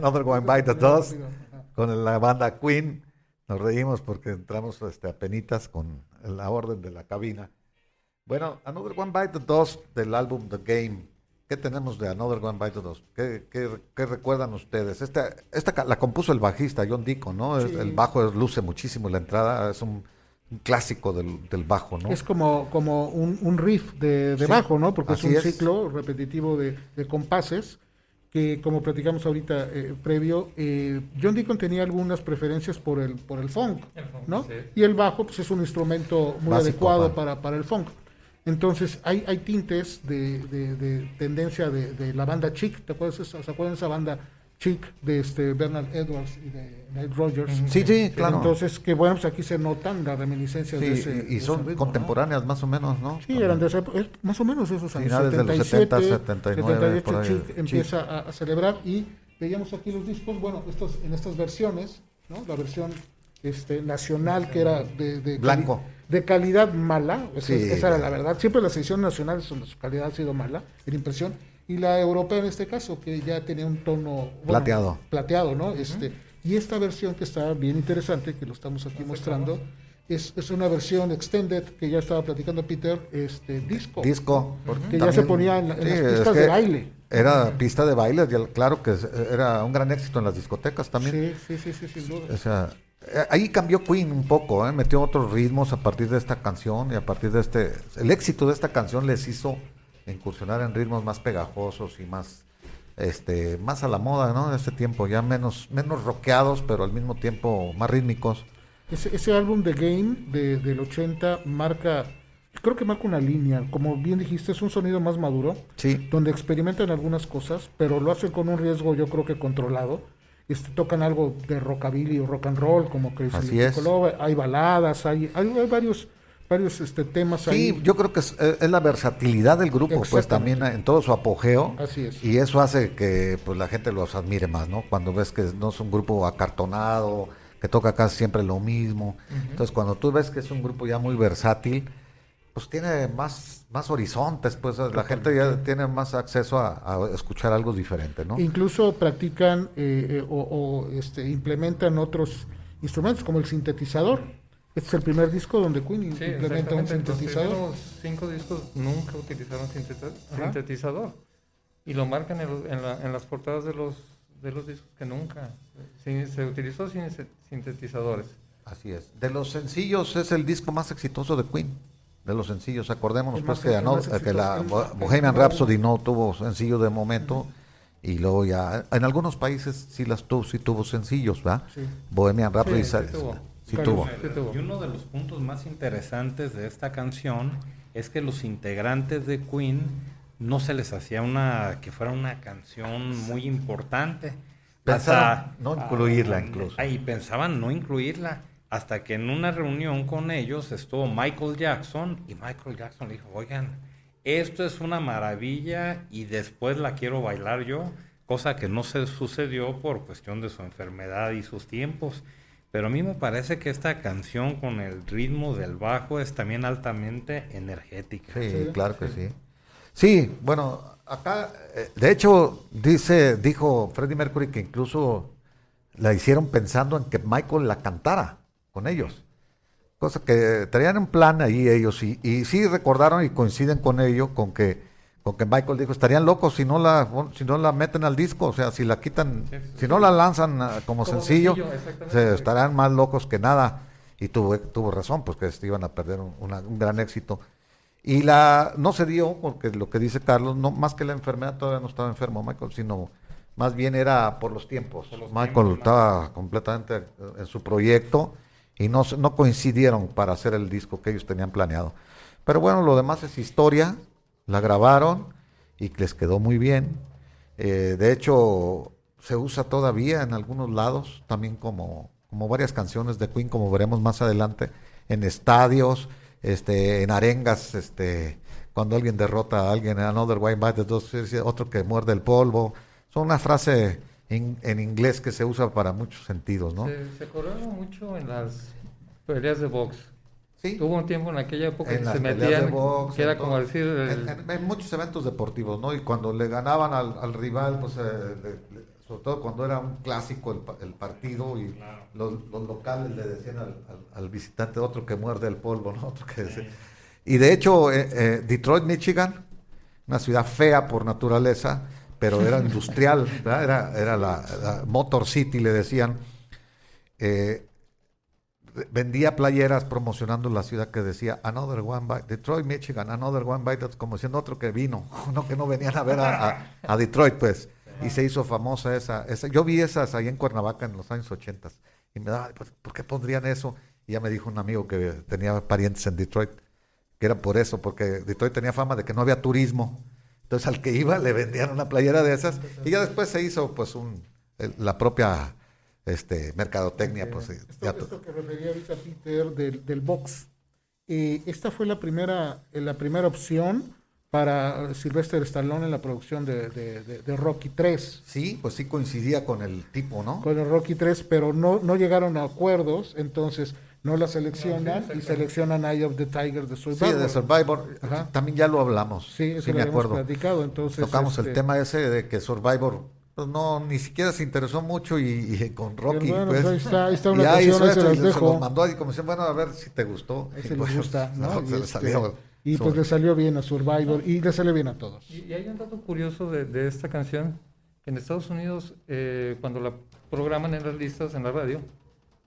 F: Another One
A: Bite the Dust con la banda Queen. Nos reímos porque entramos este, a penitas con la orden de la cabina. Bueno, Another One Bite the Dust del álbum The Game. ¿Qué tenemos de Another One Bite the Dust? ¿Qué, qué, qué recuerdan ustedes? Esta, esta la compuso el bajista John Deacon, ¿no?
B: Sí.
A: El bajo luce muchísimo, la entrada es un, un clásico del, del bajo, ¿no?
B: Es como, como un, un riff de, de
A: Sí,
B: bajo, ¿no? Porque es un
A: es.
B: ciclo repetitivo de, de compases que, como platicamos ahorita eh, previo, eh, John Deacon tenía algunas preferencias por el, por el funk,
C: El funk,
B: ¿no?
C: sí.
B: Y el bajo, pues es un instrumento muy
A: Básico,
B: adecuado
A: pa.
B: para, para el funk. Entonces, hay, hay tintes de, de- de tendencia de, de la banda Chic, ¿te acuerdas? ¿Se acuerdan de esa banda Chic de este Bernard Edwards y de Nile Rodgers?
A: Sí, sí, claro.
B: Entonces, que bueno, pues aquí se notan las reminiscencias
A: Sí,
B: de ese.
A: y-
B: ese
A: son contemporáneas más o menos, ¿no?
B: Sí, eran de esa época, es más o menos esos años.
A: Finales de los 70, 79, por ahí.
B: Chic
A: Chic.
B: empieza a, a celebrar y veíamos aquí los discos, bueno, estos, en estas versiones, ¿no? La versión este, nacional que era de, de,
A: Blanco.
B: de calidad mala, esa,
A: Sí.
B: esa era la verdad. Siempre las ediciones nacionales su calidad ha sido mala, en impresión, y la europea en este caso, que ya tenía un tono bueno,
A: Plateado.
B: plateado, ¿no? Este, y esta versión que está bien interesante, que lo estamos aquí mostrando, es, es una versión extended que ya estaba platicando Peter, este disco.
A: Disco. porque
B: Que ya se ponía en la- en las
A: es
B: pistas
A: que
B: de baile.
A: Era pista de baile, y el- claro que es- era un gran éxito en las discotecas también.
B: Sí, sí, sí, sí, sin duda.
A: O sea, eh, ahí cambió Queen un poco, ¿eh? metió otros ritmos a partir de esta canción y a partir de este... El éxito de esta canción les hizo incursionar en ritmos más pegajosos y más este más a la moda, ¿no? De este tiempo, ya menos menos rockeados, pero al mismo tiempo más rítmicos.
B: Ese, ese álbum de Game de, del 80 marca, creo que marca una línea, como bien dijiste, es un sonido más maduro,
A: Sí.
B: donde experimentan algunas cosas, pero lo hacen con un riesgo yo creo que controlado. Este, tocan algo de rockabilly o rock and roll, como Crazy hay baladas, hay, hay, hay varios, varios este, temas ahí.
A: Sí, yo creo que es, es la versatilidad del grupo, pues también en todo su apogeo.
B: Así es.
A: Y eso hace que pues la gente los admire más, ¿no? Cuando ves que no es un grupo acartonado, que toca casi siempre lo mismo. Entonces, cuando tú ves que es un grupo ya muy versátil, pues tiene más, más horizontes, pues la gente ya tiene más acceso a, a escuchar algo diferente, ¿no?
B: Incluso practican eh, eh, o, o, este, implementan otros instrumentos como el sintetizador. Este es el primer disco donde Queen
C: Sí,
B: implementa un.
C: Los
B: sintetizador.
C: primeros cinco discos nunca utilizaron
B: Ajá.
C: sintetizador. Y lo marcan en, los- en la- en las portadas de los, de los discos que nunca se utilizó sin sintetizadores.
A: Así es. De los sencillos es el disco más exitoso de Queen. De los sencillos, acordémonos
B: El
A: pues que, no- la Bohemian Rhapsody no tuvo sencillo de momento y luego ya en algunos países sí las tuvo, sí tuvo sencillos, ¿verdad?
B: Sí.
A: Bohemian Rhapsody
C: sí
A: sí.
C: Sí tuvo.
D: Y uno de los puntos más interesantes de esta canción es que los integrantes de Queen no se les hacía una que fuera una canción muy importante.
A: Pensaron no incluirla incluso.
D: ah, Y pensaban no incluirla. Hasta que en una reunión con ellos estuvo Michael Jackson y Michael Jackson le dijo, oigan, esto es una maravilla y después la quiero bailar yo, cosa que no se sucedió por cuestión de su enfermedad y sus tiempos. Pero a mí me parece que esta canción con el ritmo del bajo es también altamente energética.
A: Sí,
B: Sí,
A: claro que sí. Sí, bueno, acá, eh, de hecho, dice, dijo Freddie Mercury que incluso la hicieron pensando en que Michael la cantara con ellos. Cosa que traían un plan ahí ellos y, y sí recordaron y coinciden con ello, con que, con que Michael dijo, estarían locos si no la, si no la meten al disco, o sea, si la quitan,
C: Sí, sí,
A: si no la lanzan ah, como,
C: Como
A: sencillo,
C: sencillo,
A: se estarán más locos que nada. Y tuvo, tuvo razón, pues que iban a perder un- una- un gran éxito. Y la no se dio, porque lo que dice Carlos, no más que la enfermedad, todavía no estaba enfermo Michael, sino más bien era por los tiempos.
D: Por los
A: Michael
D: tiempos,
A: estaba completamente eh, en su proyecto y no, no coincidieron para hacer el disco que ellos tenían planeado. Pero bueno, lo demás es historia, la grabaron y les quedó muy bien. Eh, de hecho, se usa todavía en algunos lados, también como, como varias canciones de Queen, como veremos más adelante, en estadios, este, en arengas, este, cuando alguien derrota a alguien, another white by the dos, otro que muerde el polvo. Son una frase en, inglés que se usa para muchos sentidos, ¿no?
C: Se, se mucho en las peleas de box.
A: Sí.
C: Hubo un tiempo en aquella época
A: en
C: que
A: las
C: se
A: peleas
C: metían,
A: de box,
C: que era
A: en
C: como decir, el-
A: en, en- en muchos eventos deportivos, ¿no? Y cuando le ganaban al, al rival, pues, eh, le- le- sobre todo cuando era un clásico el, el partido y los, los locales le decían al, al- al visitante otro que muerde el polvo, ¿no? [laughs] Otro que dice- Y de hecho, eh, eh, Detroit, Michigan, una ciudad fea por naturaleza, pero era industrial, ¿verdad? Era, era la, la Motor City, le decían. Eh, vendía playeras promocionando la ciudad que decía Another One Bite, Detroit, Michigan, Another One Bite, como siendo otro que vino, [laughs] no que no venían a ver a, Detroit, pues. Y se hizo famosa esa, esa. Yo vi esas ahí en Cuernavaca en los años 80 y me daba, pues, ¿por qué pondrían eso? Y ya me dijo un amigo que tenía parientes en Detroit, que era por eso, porque Detroit tenía fama de que no había turismo. Entonces al que iba le vendían una playera de esas y ya después se hizo pues un, la propia este, mercadotecnia. Pues,
B: Esto,
A: ya to-
B: esto que refería ahorita Peter del, del box, eh, esta fue la primera, eh, la primera opción para Sylvester Stallone en la producción de, de- de- de Rocky 3.
A: Sí, pues sí coincidía con el tipo, ¿no?
B: Con el Rocky 3, pero no, no llegaron a acuerdos, entonces no la seleccionan y seleccionan Eye of the Tiger de
A: Sí,
B: Survivor.
A: de Survivor,
B: Ajá.
A: también ya lo hablamos.
B: Sí, eso
A: sí
B: lo
A: me
B: habíamos
A: acuerdo.
B: platicado, entonces...
A: Tocamos el
B: este,
A: tema ese de que Survivor pues, no ni siquiera se interesó mucho y, y con Rocky
B: bueno,
A: pues,
B: pues ahí está- ahí está una
A: ya hizo
B: se
A: esto y se
B: dejo.
A: los mandó y como dicen, bueno, a ver si te gustó.
B: ahí
A: Y
B: se
A: pues,
B: gusta, ¿no?
A: no,
B: Y,
A: se le
B: este,
A: salió
B: y pues le salió bien a Survivor y le sale bien a todos.
C: Y, y hay un dato curioso de, de esta canción, que en Estados Unidos, eh, cuando la programan en las listas, en la radio,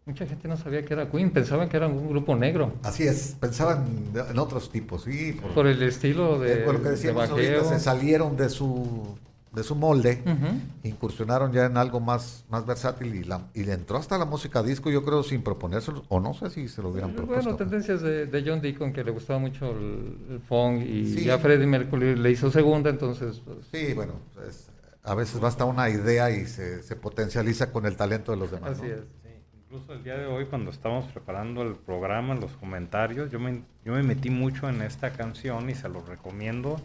C: mucha gente no sabía que era Queen, pensaban que era un grupo negro,
A: Así es, pensaban de- en otros tipos, sí, por,
C: por el estilo de,
A: eh, por lo que
C: de
A: decíamos
C: bajeo.
A: ahorita, se salieron de su de su molde, incursionaron ya en algo más, más versátil y, la, y le entró hasta la música disco, yo creo, sin proponérselo, o no sé si se lo hubieran propuesto.
C: Bueno, tendencias de, de John Deacon, que le gustaba mucho el, el funk, y
A: Sí.
C: ya Freddie Mercury le hizo segunda, entonces... pues,
A: Sí, bueno, pues, a veces basta una idea y se, se potencializa con el talento de los demás.
C: así
A: ¿no?
C: es.
D: Sí, incluso el día de hoy cuando estábamos preparando el programa, los comentarios, yo me, yo me metí mucho en esta canción y se lo recomiendo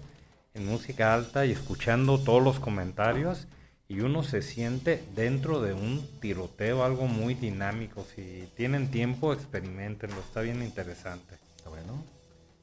D: en música alta y escuchando todos los comentarios y uno se siente dentro de un tiroteo, algo muy dinámico. Si tienen tiempo, experimentenlo, está bien interesante.
A: Está bueno.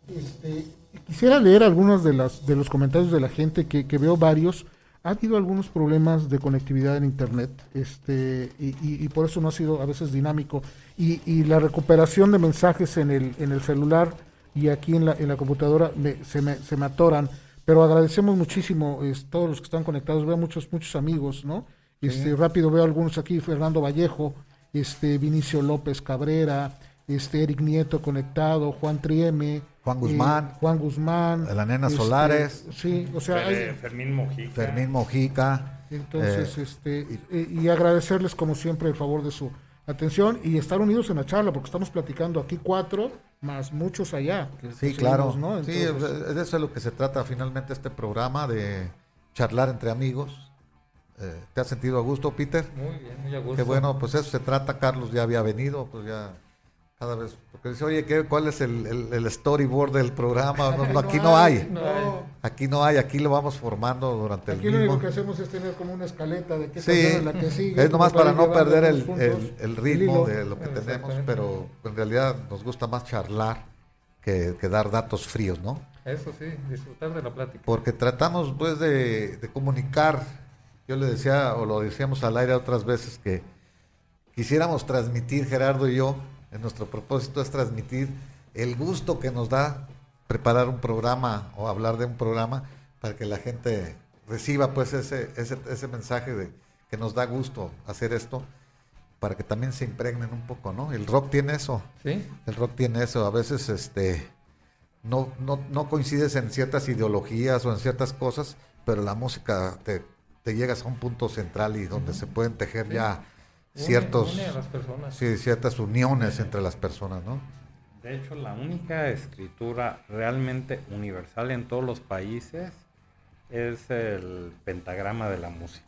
B: Este, quisiera leer algunos de, las, de los comentarios de la gente, que, que veo varios. Ha habido algunos problemas de conectividad en Internet este, y, y- y por eso no ha sido a veces dinámico. Y, y la recuperación de mensajes en el, en el celular y aquí en la, en la computadora me- se, me, se me atoran. Pero agradecemos muchísimo es, todos los que están conectados. Veo muchos, muchos amigos, ¿no? Este, Rápido veo algunos aquí, Fernando Vallejo, este, Vinicio López Cabrera, este, Eric Nieto conectado, Juan Trieme,
A: Juan
B: eh,
A: Guzmán.
B: Juan Guzmán,
A: La nena
B: este,
A: Solares.
B: Sí, o sea, hay-
D: Fer- Fermín Mojica.
A: Fermín Mojica.
B: entonces,
A: eh,
B: este, eh, y agradecerles como siempre el favor de su atención y estar unidos en la charla, porque estamos platicando aquí cuatro, más muchos allá. que
A: Sí,
B: seguimos,
A: claro.
B: ¿no?
A: Sí,
B: Entonces,
A: de eso es lo que se trata finalmente este programa, de charlar entre amigos. Eh, ¿Te has sentido a gusto, Peter?
C: Muy bien, muy a gusto.
A: Qué bueno, pues eso se trata. Carlos ya había venido, pues ya cada vez. Porque dice, oye, ¿qué, ¿cuál es el, el- el storyboard del programa? No, [laughs] no, aquí no hay.
C: No
B: no.
C: hay.
A: Aquí no hay, aquí lo vamos formando durante
B: Aquí
A: el
B: lo
A: mismo.
B: único que hacemos es tener como una escaleta de qué
A: Sí,
B: es la que sigue.
A: es nomás para no perder el, el- ritmo de lo que tenemos, pero en realidad nos gusta más charlar que, que dar datos fríos, ¿no?
C: Eso sí, disfrutar de la plática.
A: Porque tratamos pues de, de comunicar, yo le decía o lo decíamos al aire otras veces que quisiéramos transmitir, Gerardo y yo, en nuestro propósito es transmitir el gusto que nos da preparar un programa o hablar de un programa para que la gente reciba pues ese, ese, ese mensaje de que nos da gusto hacer esto para que también se impregnen un poco, ¿no? El rock tiene eso.
C: ¿Sí?
A: El rock tiene eso, a veces este no, no, no coincides en ciertas ideologías o en ciertas cosas, pero la música te, te llegas a un punto central y donde se pueden tejer ya ciertos
C: une a las personas.
A: sí, ciertas uniones entre las personas, ¿no?
D: De hecho, la única escritura realmente universal en todos los países es el pentagrama de la música.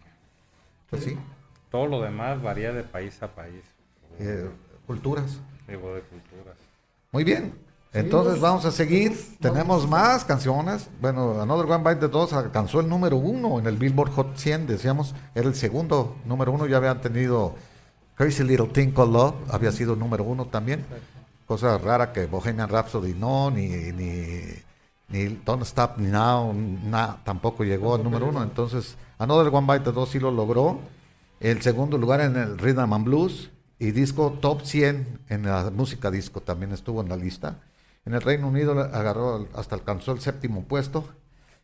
A: Pues sí,
D: Todo lo demás varía de país a país.
A: eh, culturas.
D: Digo, de culturas.
A: Muy bien. Entonces vamos a seguir. Tenemos más canciones. Bueno, Another One Bite the Dust alcanzó el número uno en el Billboard Hot 100. Decíamos, era el segundo número uno. Ya habían tenido Crazy Little Thing Called Love. Había sido número uno también. cosa rara que Bohemian Rhapsody no, ni, ni, ni Don't Stop Now, na- tampoco llegó al número uno. Entonces, Another One Bite the Dust sí lo logró. El segundo lugar en el Rhythm and Blues y disco top 100 en la música disco también estuvo en la lista. En el Reino Unido agarró hasta alcanzó el séptimo puesto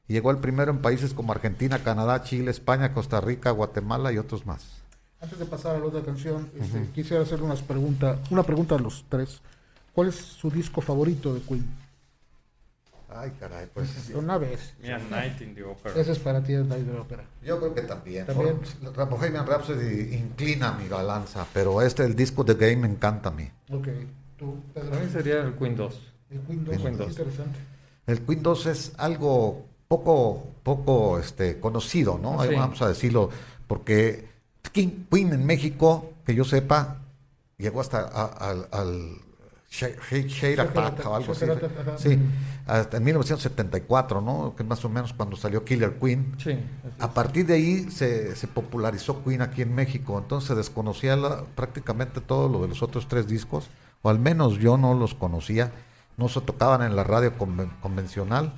A: y llegó al primero en países como Argentina, Canadá, Chile, España, Costa Rica, Guatemala y otros más.
B: Antes de pasar a la otra canción, este, quisiera hacer unas preguntas, una pregunta a los tres. ¿Cuál es su disco favorito de Queen?
A: Ay, caray, pues [laughs]
B: Una vez.
D: Mira, Night in the Opera.
B: Ese es para ti, el Night de Opera.
A: yo creo que también.
B: También.
A: Por- Bohemian Rhapsody inclina mi balanza, pero este, el disco de Game, me encanta a mí.
B: Ok. ¿Tú, Pedro?
C: Para mí sería el Queen 2.
B: El Queen 2.
C: Queen 2.
B: Interesante.
A: El Queen 2 es algo poco, poco este, conocido, ¿no?
C: Sí.
A: Vamos a decirlo, porque King- Queen en México, que yo sepa, llegó hasta a- al, al Attack, o algo así. Sí, hasta en 1974, ¿no? Que más o menos cuando salió Killer Queen.
C: Sí.
A: A partir de ahí se, se popularizó Queen aquí en México, entonces se desconocía la- prácticamente todo lo de los otros tres discos, o al menos yo no los conocía, no se tocaban en la radio conven- convencional,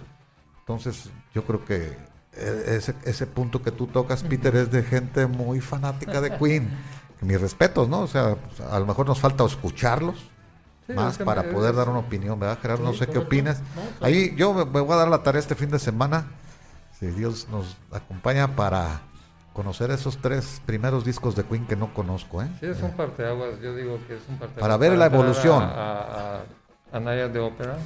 A: entonces yo creo que ese, ese punto que tú tocas, Peter, es de gente muy fanática de Queen. [laughs] Mis respetos, ¿no? O sea, a lo mejor nos falta escucharlos
C: Sí,
A: más
C: es que
A: para
C: me-
A: poder
C: es-
A: dar una opinión, ¿verdad, Gerardo? no sé qué opinas.
B: No,
A: Ahí yo me, me voy a dar la tarea este fin de semana, si Dios nos acompaña, para conocer esos tres primeros discos de Queen que no conozco, ¿eh?
C: Sí, es un parteaguas. Yo digo que es un parteaguas.
A: Para ver la evolución.
C: A, a, de Opera.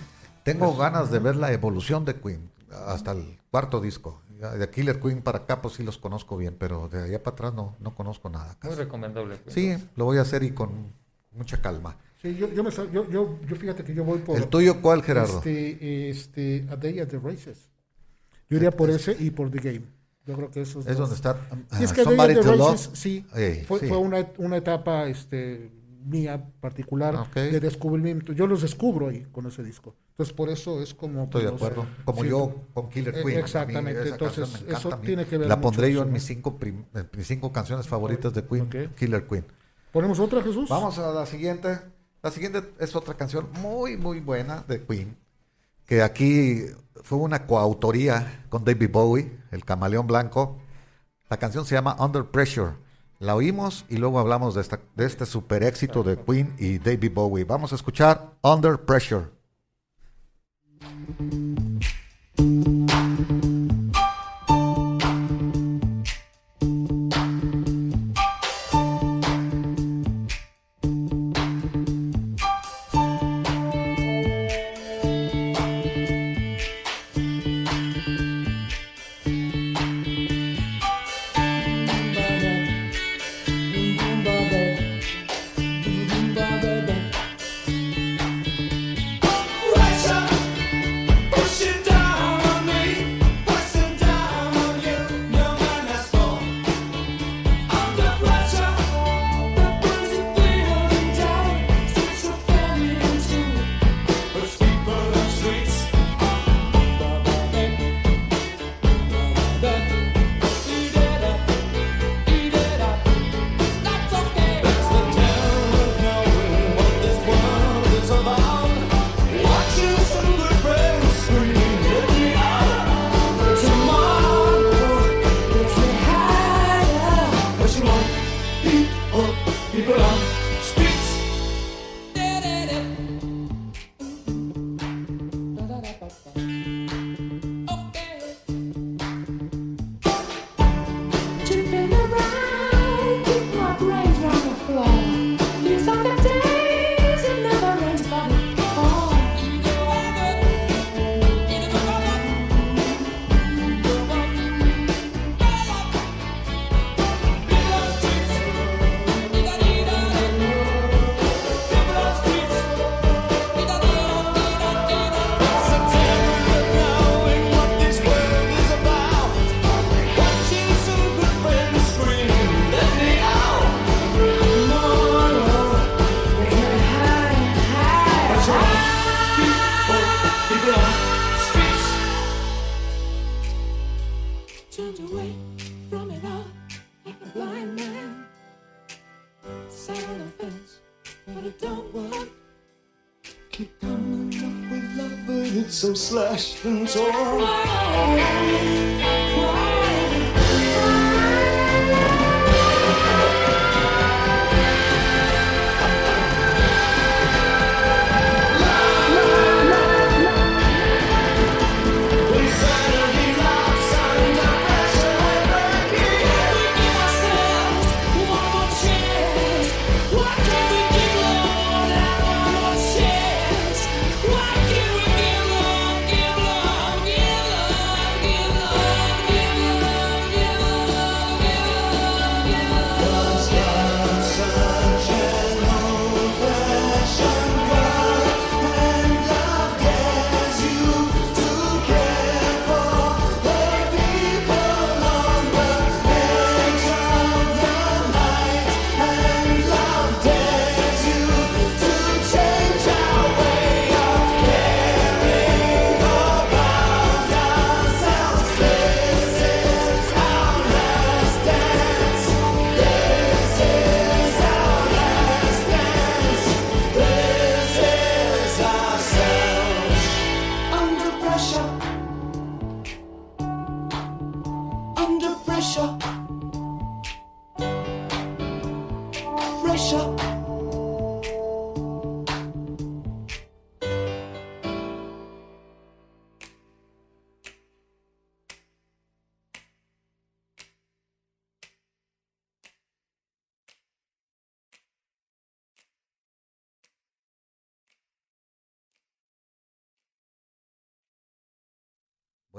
A: Tengo ganas de ver la evolución de Queen hasta el cuarto disco. De Killer Queen para acá, pues sí los conozco bien, pero de allá para atrás no, no conozco nada.
C: Muy recomendable. Queen
A: Sí,
C: 2.
A: lo voy a hacer y con mucha calma.
B: Sí, yo, yo, me, yo, yo, yo fíjate que yo voy por...
A: ¿El tuyo cuál, Gerardo?
B: Este, este, A Day at the Races. Yo iría por ese y por The Game. Yo creo que esos
A: Es
B: dos.
A: donde está
B: Sí, es
A: ah,
B: que A Day
A: Somebody
B: at the
A: to
B: Races,
A: Love.
B: sí, fue,
A: sí.
B: fue una, una etapa este, mía particular
A: Ok.
B: de descubrimiento. Yo los descubro ahí con ese disco. Entonces, por eso es como...
A: Estoy de
B: los-
A: acuerdo. Como
B: sí,
A: yo con Killer
B: Eh,
A: Queen. Mí
B: exactamente, entonces, eso tiene que ver
A: La pondré yo en mis cinco, prim- en mis cinco canciones favoritas de Queen,
B: Ok.
A: Killer Queen.
B: ¿Ponemos otra, Jesús?
A: Vamos a la siguiente. La siguiente es otra canción muy, muy buena de Queen, que aquí fue una coautoría con David Bowie, el camaleón blanco. La canción se llama Under Pressure. La oímos y luego hablamos de, esta, de este super éxito de Queen y David Bowie. Vamos a escuchar Under Pressure.
F: thank you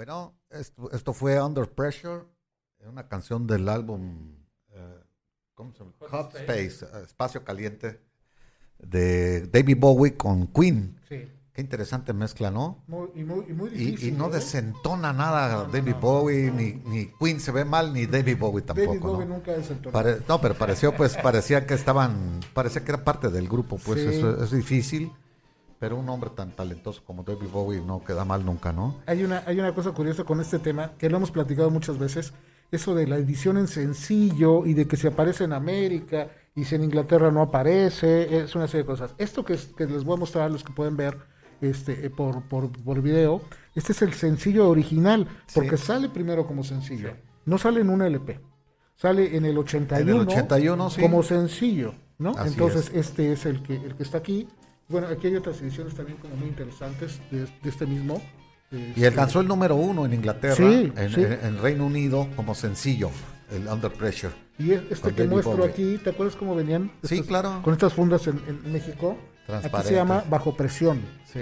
A: Bueno, esto, esto fue Under Pressure, una canción del álbum eh, ¿cómo se llama? Hot, Space, eh, Espacio Caliente, de David Bowie con Queen.
B: Sí.
A: Qué interesante mezcla, ¿no?
B: Muy, y, muy, y muy difícil.
A: y no
B: ¿eh?
A: desentona nada David Bowie, ni, ni Queen se ve mal, ni David Bowie tampoco.
B: David Bowie nunca desentona.
A: Pare- no, pero pareció, pues, parecía que estaban, parecía que era parte del grupo, pues
B: Sí.
A: eso es difícil, pero un hombre tan talentoso como David Bowie no queda mal nunca, ¿no?
B: Hay una, hay una cosa curiosa con este tema, que lo hemos platicado muchas veces, eso de la edición en sencillo y de que si aparece en América y si en Inglaterra no aparece, es una serie de cosas. Esto que, es- que les voy a mostrar a los que pueden ver este, eh, por, por, por video, este es el sencillo original, porque sale primero como sencillo, no sale en un LP, sale en el 81,
A: En el 81, sí.
B: como sencillo, ¿no?
A: Así
B: Entonces
A: es.
B: este es el que, el que está aquí. Bueno, aquí hay otras ediciones también como muy interesantes de, de este mismo.
A: Y
B: este,
A: alcanzó el número uno en Inglaterra,
B: Sí,
A: en,
B: sí.
A: en- en Reino Unido, como sencillo, el Under Pressure.
B: Y es- este que
A: David
B: muestro
A: Bowie.
B: aquí, ¿te acuerdas cómo venían?
A: Sí, claro.
B: Con estas fundas en, en México. Aquí se llama Bajo Presión.
A: Sí.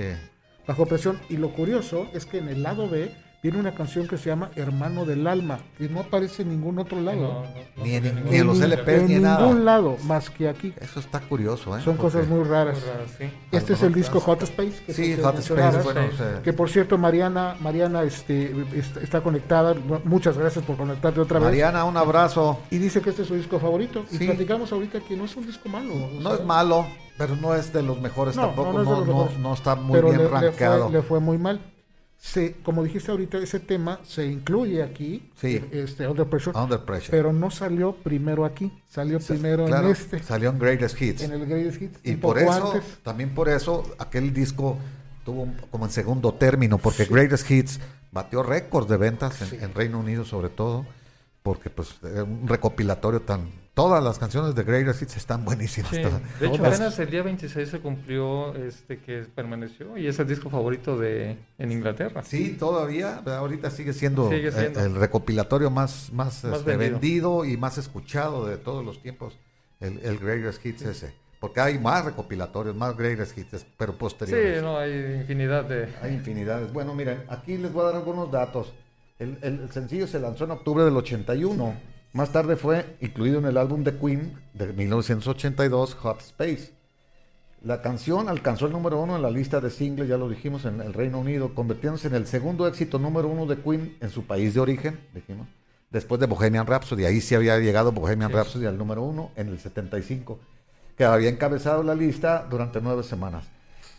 B: Bajo Presión. Y lo curioso es que en el lado B viene una canción que se llama Hermano del Alma, que no aparece en ningún otro lado.
C: No, no, no
A: Ni en,
C: tiene
A: ni en los LPs
B: en
A: ni en
B: ningún
A: nada.
B: lado, más que aquí.
A: Eso está curioso, ¿eh?
B: Son cosas muy raras.
C: Muy raro, sí.
B: Este es el disco Hot Space. Que es
A: Sí, Hot. Space, bueno,
C: Sí.
B: Que por cierto, Mariana, Mariana este, está, conectada. Muchas gracias por conectarte otra vez.
A: Mariana, un abrazo.
B: Y dice que este es su disco favorito. Y platicamos ahorita que no es un disco malo.
A: No
B: sea,
A: es malo, pero no es de los mejores
B: No,
A: tampoco.
B: no,
A: está muy
B: pero
A: bien
B: le, le
A: rankeado.
B: fue, le fue muy mal. Se, como dijiste ahorita, ese tema se incluye aquí,
A: Sí.
B: este, Under Pressure,
A: Under Pressure.
B: pero no salió primero aquí, salió primero
A: Claro,
B: en este,
A: Salió en Greatest Hits.
B: en el Greatest Hits,
A: Y por eso,
B: antes.
A: también por eso, aquel disco tuvo como en segundo término, porque Greatest Hits batió récords de ventas en, en Reino Unido sobre todo, porque pues era un recopilatorio tan... Todas las canciones de Greatest Hits están buenísimas.
C: Sí. De hecho,
A: Todas.
C: apenas el día 26 se cumplió este que permaneció y es el disco favorito de en Inglaterra.
A: Sí, todavía, ahorita sigue siendo,
C: Sigue
A: eh,
C: siendo.
A: el recopilatorio más, más,
C: Más
A: este,
C: vendido.
A: vendido. y más escuchado de todos los tiempos, el, el Greatest Hits ese. Porque hay más recopilatorios, más Greatest Hits, pero posteriores.
C: Sí, no, hay infinidad de...
A: Hay infinidades. Bueno, miren, aquí les voy a dar algunos datos. El, el- el sencillo se lanzó en octubre del 81. Más tarde fue incluido en el álbum de Queen de 1982, Hot Space. La canción alcanzó el número uno en la lista de singles, ya lo dijimos, en el Reino Unido, convirtiéndose en el segundo éxito número uno de Queen en su país de origen, dijimos, después de Bohemian Rhapsody. Ahí sí había llegado Bohemian
C: Sí.
A: Rhapsody al número uno en el 75, que había encabezado la lista durante nueve semanas.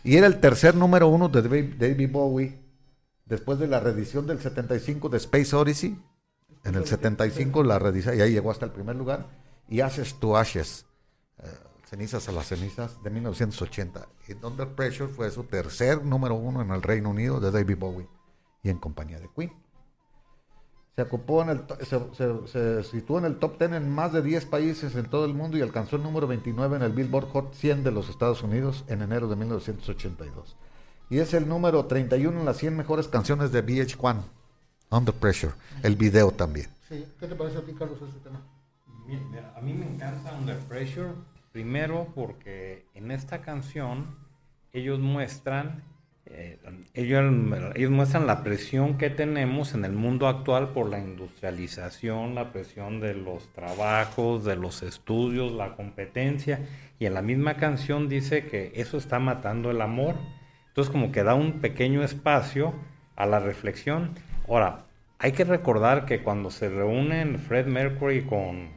A: Y era el tercer número uno de David David Bowie, después de la reedición del 75 de Space Odyssey. En el 75 la reedición, y ahí llegó hasta el primer lugar. Y Ashes to Ashes, eh, Cenizas a las Cenizas de 1980. Y Under Pressure fue su tercer número uno en el Reino Unido de David Bowie y en compañía de Queen. Se, ocupó en el, se- se situó en el top 10 en más de 10 países en todo el mundo y alcanzó el número 29 en el Billboard Hot 100 de los Estados Unidos en enero de 1982. Y es el número 31 en las 100 mejores canciones de VH1. Under Pressure. El video también.
B: Sí. ¿Qué te parece a ti, Carlos, ese tema?
D: Mira, A mí me encanta Under Pressure, primero porque en esta canción ellos muestran, eh, ellos, ellos muestran la presión que tenemos en el mundo actual por la industrialización, la presión de los trabajos, de los estudios, la competencia, y en la misma canción dice que eso está matando el amor. Entonces como que da un pequeño espacio a la reflexión. Ahora, hay que recordar que cuando se reúnen Fred Mercury con,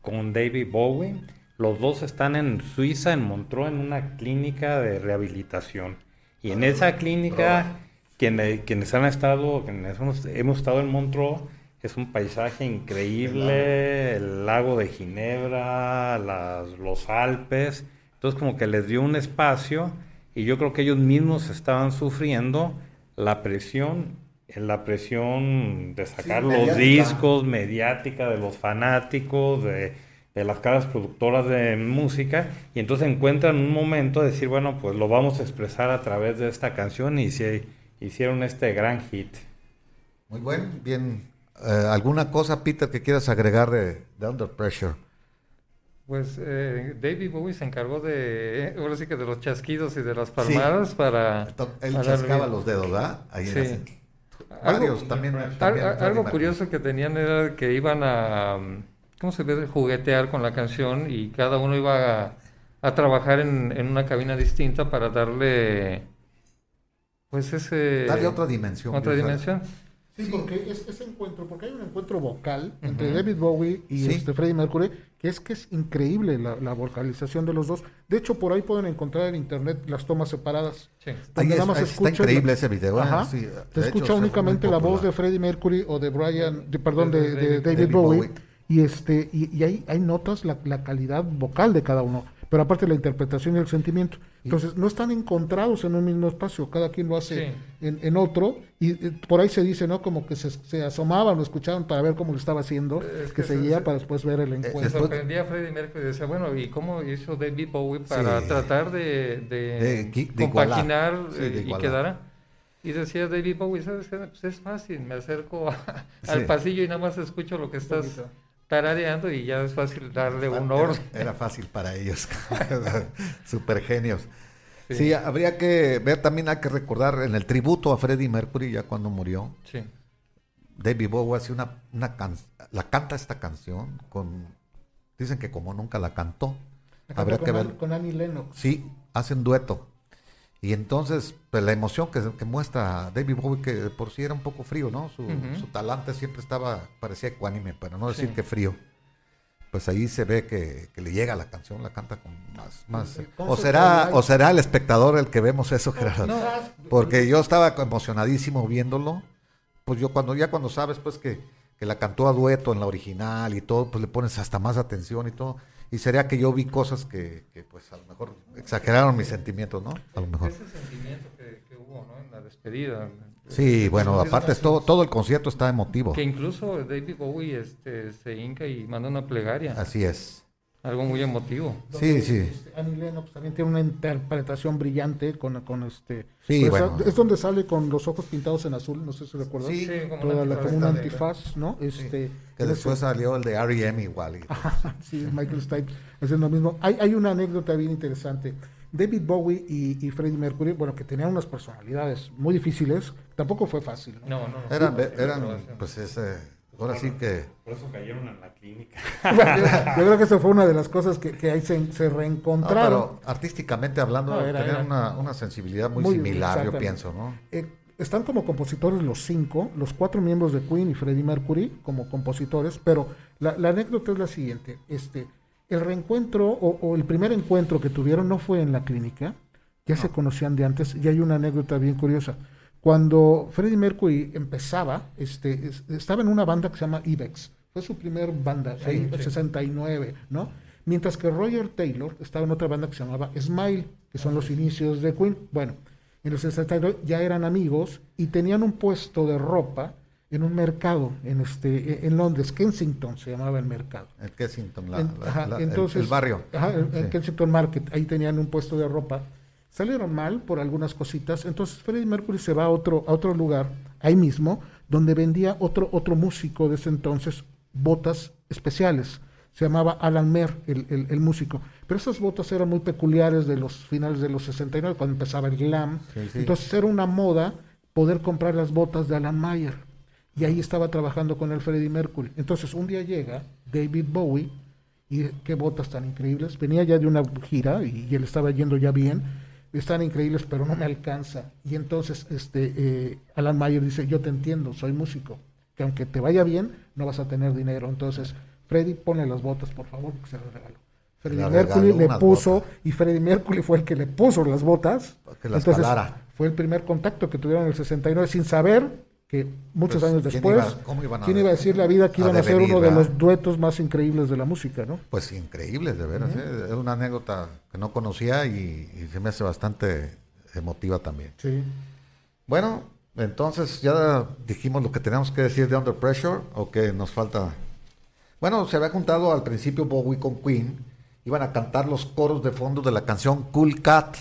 D: con David Bowie, los dos están en Suiza, en Montreux, en una clínica de rehabilitación. Y en esa clínica, quienes, quienes han estado, quienes hemos, hemos estado en Montreux, es un paisaje increíble, el lago de Ginebra, las- los Alpes. Entonces como que les dio un espacio y yo creo que ellos mismos estaban sufriendo la presión, la presión de sacar los
A: mediática.
D: discos, mediática de los fanáticos, de, de las caras productoras de música, y entonces encuentran un momento de decir, bueno, pues lo vamos a expresar a través de esta canción y se hicieron este gran hit.
A: Muy buen, bien. Eh, ¿Alguna cosa, Peter, que quieras agregar de, de Under Pressure?
C: Pues eh, David Bowie se encargó de, eh, ahora sí que de los chasquidos y de las palmadas para...
A: Él
C: para
A: chascaba
C: darle-
A: los dedos, ¿verdad? Ahí en
C: Sí.
A: Varios también.
C: Al-
A: también
C: al- algo curioso que tenían era que iban a, ¿cómo se ve? Juguetear con la canción y cada uno iba a, a trabajar en, en una cabina distinta para darle, pues ese...
A: Darle otra dimensión.
C: Otra dimensión.
B: Sí, porque es, ese encuentro, porque hay un encuentro vocal entre David Bowie y
A: Sí.
B: este Freddie Mercury, que es que es increíble la, la vocalización de los dos. De hecho, por ahí pueden encontrar en internet las tomas separadas.
C: Sí.
A: Ahí es-
B: nada más
A: ahí está increíble
B: la-
A: ese video, ¿eh?
B: Ajá.
A: Sí,
B: Te escucha únicamente la voz de Freddie Mercury o de Brian, de- perdón, de,
C: De-
B: de
C: de-
B: David,
A: David
B: Bowie.
A: Bowie.
B: Y este y, y ahí, ahí notas la, la calidad vocal de cada uno, pero aparte la interpretación y el sentimiento. Entonces, no están encontrados en un mismo espacio, cada quien lo hace
C: Sí.
B: en, en otro, y eh, por ahí se dice, ¿no? Como que se, se asomaban o escuchaban para ver cómo lo estaba haciendo,
C: Es
B: que
C: que se-
B: seguía
C: se-
B: para después ver el
C: Se
B: encuentro.
A: Después-
C: sorprendía a Freddie Mercury y decía, bueno, ¿y cómo hizo David Bowie para
A: Sí.
C: tratar de, de compaginar
A: Sí, de
C: eh, y quedara? Y decía David Bowie, ¿sabes qué? Pues es fácil, me acerco a-
A: Sí.
C: al pasillo y nada más escucho lo que estás tarareando y ya es fácil darle un
A: Era-
C: orden.
A: Era, fácil para ellos. [laughs] Super genios. Sí.
C: Sí.
A: habría que ver también, hay que recordar en el tributo a Freddie Mercury, ya cuando murió,
C: Sí.
A: David Bowie hace una, una can- la canta esta canción con, dicen que como nunca la cantó.
B: Acá
A: Habría
B: con,
A: que ver.
B: con Annie Lennox.
A: Sí, hacen dueto. Y entonces, pues la emoción que, que muestra David Bowie, que por sí era un poco frío, ¿no? Su,
C: Ujú.
A: su talante siempre estaba, parecía ecuánime, para no decir
C: Sí.
A: que frío. Pues ahí se ve que, que le llega la canción, la canta con más... más o, será, o será el espectador el que vemos eso, Gerardo.
C: No,
A: Porque yo estaba emocionadísimo viéndolo. Pues yo cuando ya cuando sabes pues que, que la cantó a dueto en la original y todo, pues le pones hasta más atención y todo. Y sería que yo vi cosas que, que, pues a lo mejor exageraron mis sentimientos, ¿no? A lo mejor.
C: ese sentimiento que, que hubo ¿no? en la despedida.
A: Sí, bueno,
C: Es
A: aparte
C: una-
A: todo, todo el concierto está emotivo.
C: Que incluso David Bowie este, se hinca y manda una plegaria.
A: Así es.
C: Algo muy emotivo.
A: Sí, sí.
B: Este, Annie Lennox también tiene una interpretación brillante con, con este.
A: Sí,
B: esa-
A: bueno.
B: Es donde sale con los ojos pintados en azul, no sé si recuerdas.
A: Sí,
C: Sí, como
B: Toda la- como un antifaz, ¿no? Este,
A: Que
B: en
A: después
B: ese-
A: salió el de R.E.M. igual. y- [laughs]
B: sí, Michael Stipe haciendo lo mismo. Hay, hay una anécdota bien interesante. David Bowie y, y Freddie Mercury, bueno, que tenían unas personalidades muy difíciles, tampoco fue fácil. ¿no?
C: No, no, no.
A: Eran,
C: Sí,
A: eran pues ese, ahora sí que...
D: Por eso cayeron en la clínica. [laughs]
B: Yo creo que esa fue una de las cosas que, que ahí se, se
A: No,
B: reencontraron.
A: pero artísticamente hablando,
B: No, era-
A: tenían
B: era-
A: una, una sensibilidad muy,
B: Muy-
A: similar, yo pienso, ¿no?
B: Eh, están como compositores los cinco, los cuatro miembros de Queen y Freddie Mercury como compositores, pero la, la anécdota es la siguiente. Este, el reencuentro o, o el primer encuentro que tuvieron no fue en la clínica, ya se conocían de antes y hay una anécdota bien curiosa. Cuando Freddie Mercury empezaba, este, es- estaba en una banda que se llama Ibex. Fue su primer banda, en el 69, ¿no? Mientras que Roger Taylor estaba en otra banda que se llamaba Smile, que son los inicios de Queen. Bueno, en el 62 ya eran amigos y tenían un puesto de ropa en un mercado en este en Londres, Kensington se llamaba el mercado.
A: El Kensington, la-
B: En-
A: la-
B: ajá,
A: la- el-
B: entonces,
A: el, barrio.
B: Ajá, en
A: Sí.
B: Kensington Market, ahí tenían un puesto de ropa. Salieron mal por algunas cositas, entonces Freddie Mercury se va a otro, a otro lugar, ahí mismo, donde vendía otro, otro músico de ese entonces botas especiales. Se llamaba Alan Mer, el, el- el músico. Pero esas botas eran muy peculiares de los finales de los 69, cuando empezaba el glam.
A: Sí, sí.
B: Entonces era una moda poder comprar las botas de Alan Mayer. Y ahí estaba trabajando con el Freddie Mercury. Entonces un día llega David Bowie y qué botas tan increíbles. Venía ya de una gira y, y él estaba yendo ya bien. Están increíbles, pero no me alcanza. Y entonces este eh, Alan Mayer dice, yo te entiendo, soy músico, que aunque te vaya bien, no vas a tener dinero. Entonces, Freddie, ponle las botas, por favor, que se las regalo. Freddie Mercury le puso,
A: botas.
B: y Freddie Mercury fue el que le puso las botas.
A: Para que las
B: Entonces,
A: calara.
B: fue el primer contacto que tuvieron en el 69 sin saber que muchos
A: Pues,
B: años
A: ¿quién
B: después,
A: iba- cómo iban a
B: ¿quién
A: de-
B: iba a decir la vida que
A: a
B: iban a ser uno de los duetos más increíbles de la música, ¿no?
A: Pues increíble, de veras. ¿eh? Es una anécdota que no conocía y, y se me hace bastante emotiva también.
B: Sí.
A: Bueno, entonces ya dijimos lo que teníamos que decir de Under Pressure o que nos falta. Bueno, se había juntado al principio Bowie con Queen, iban a cantar los coros de fondo de la canción Cool Cat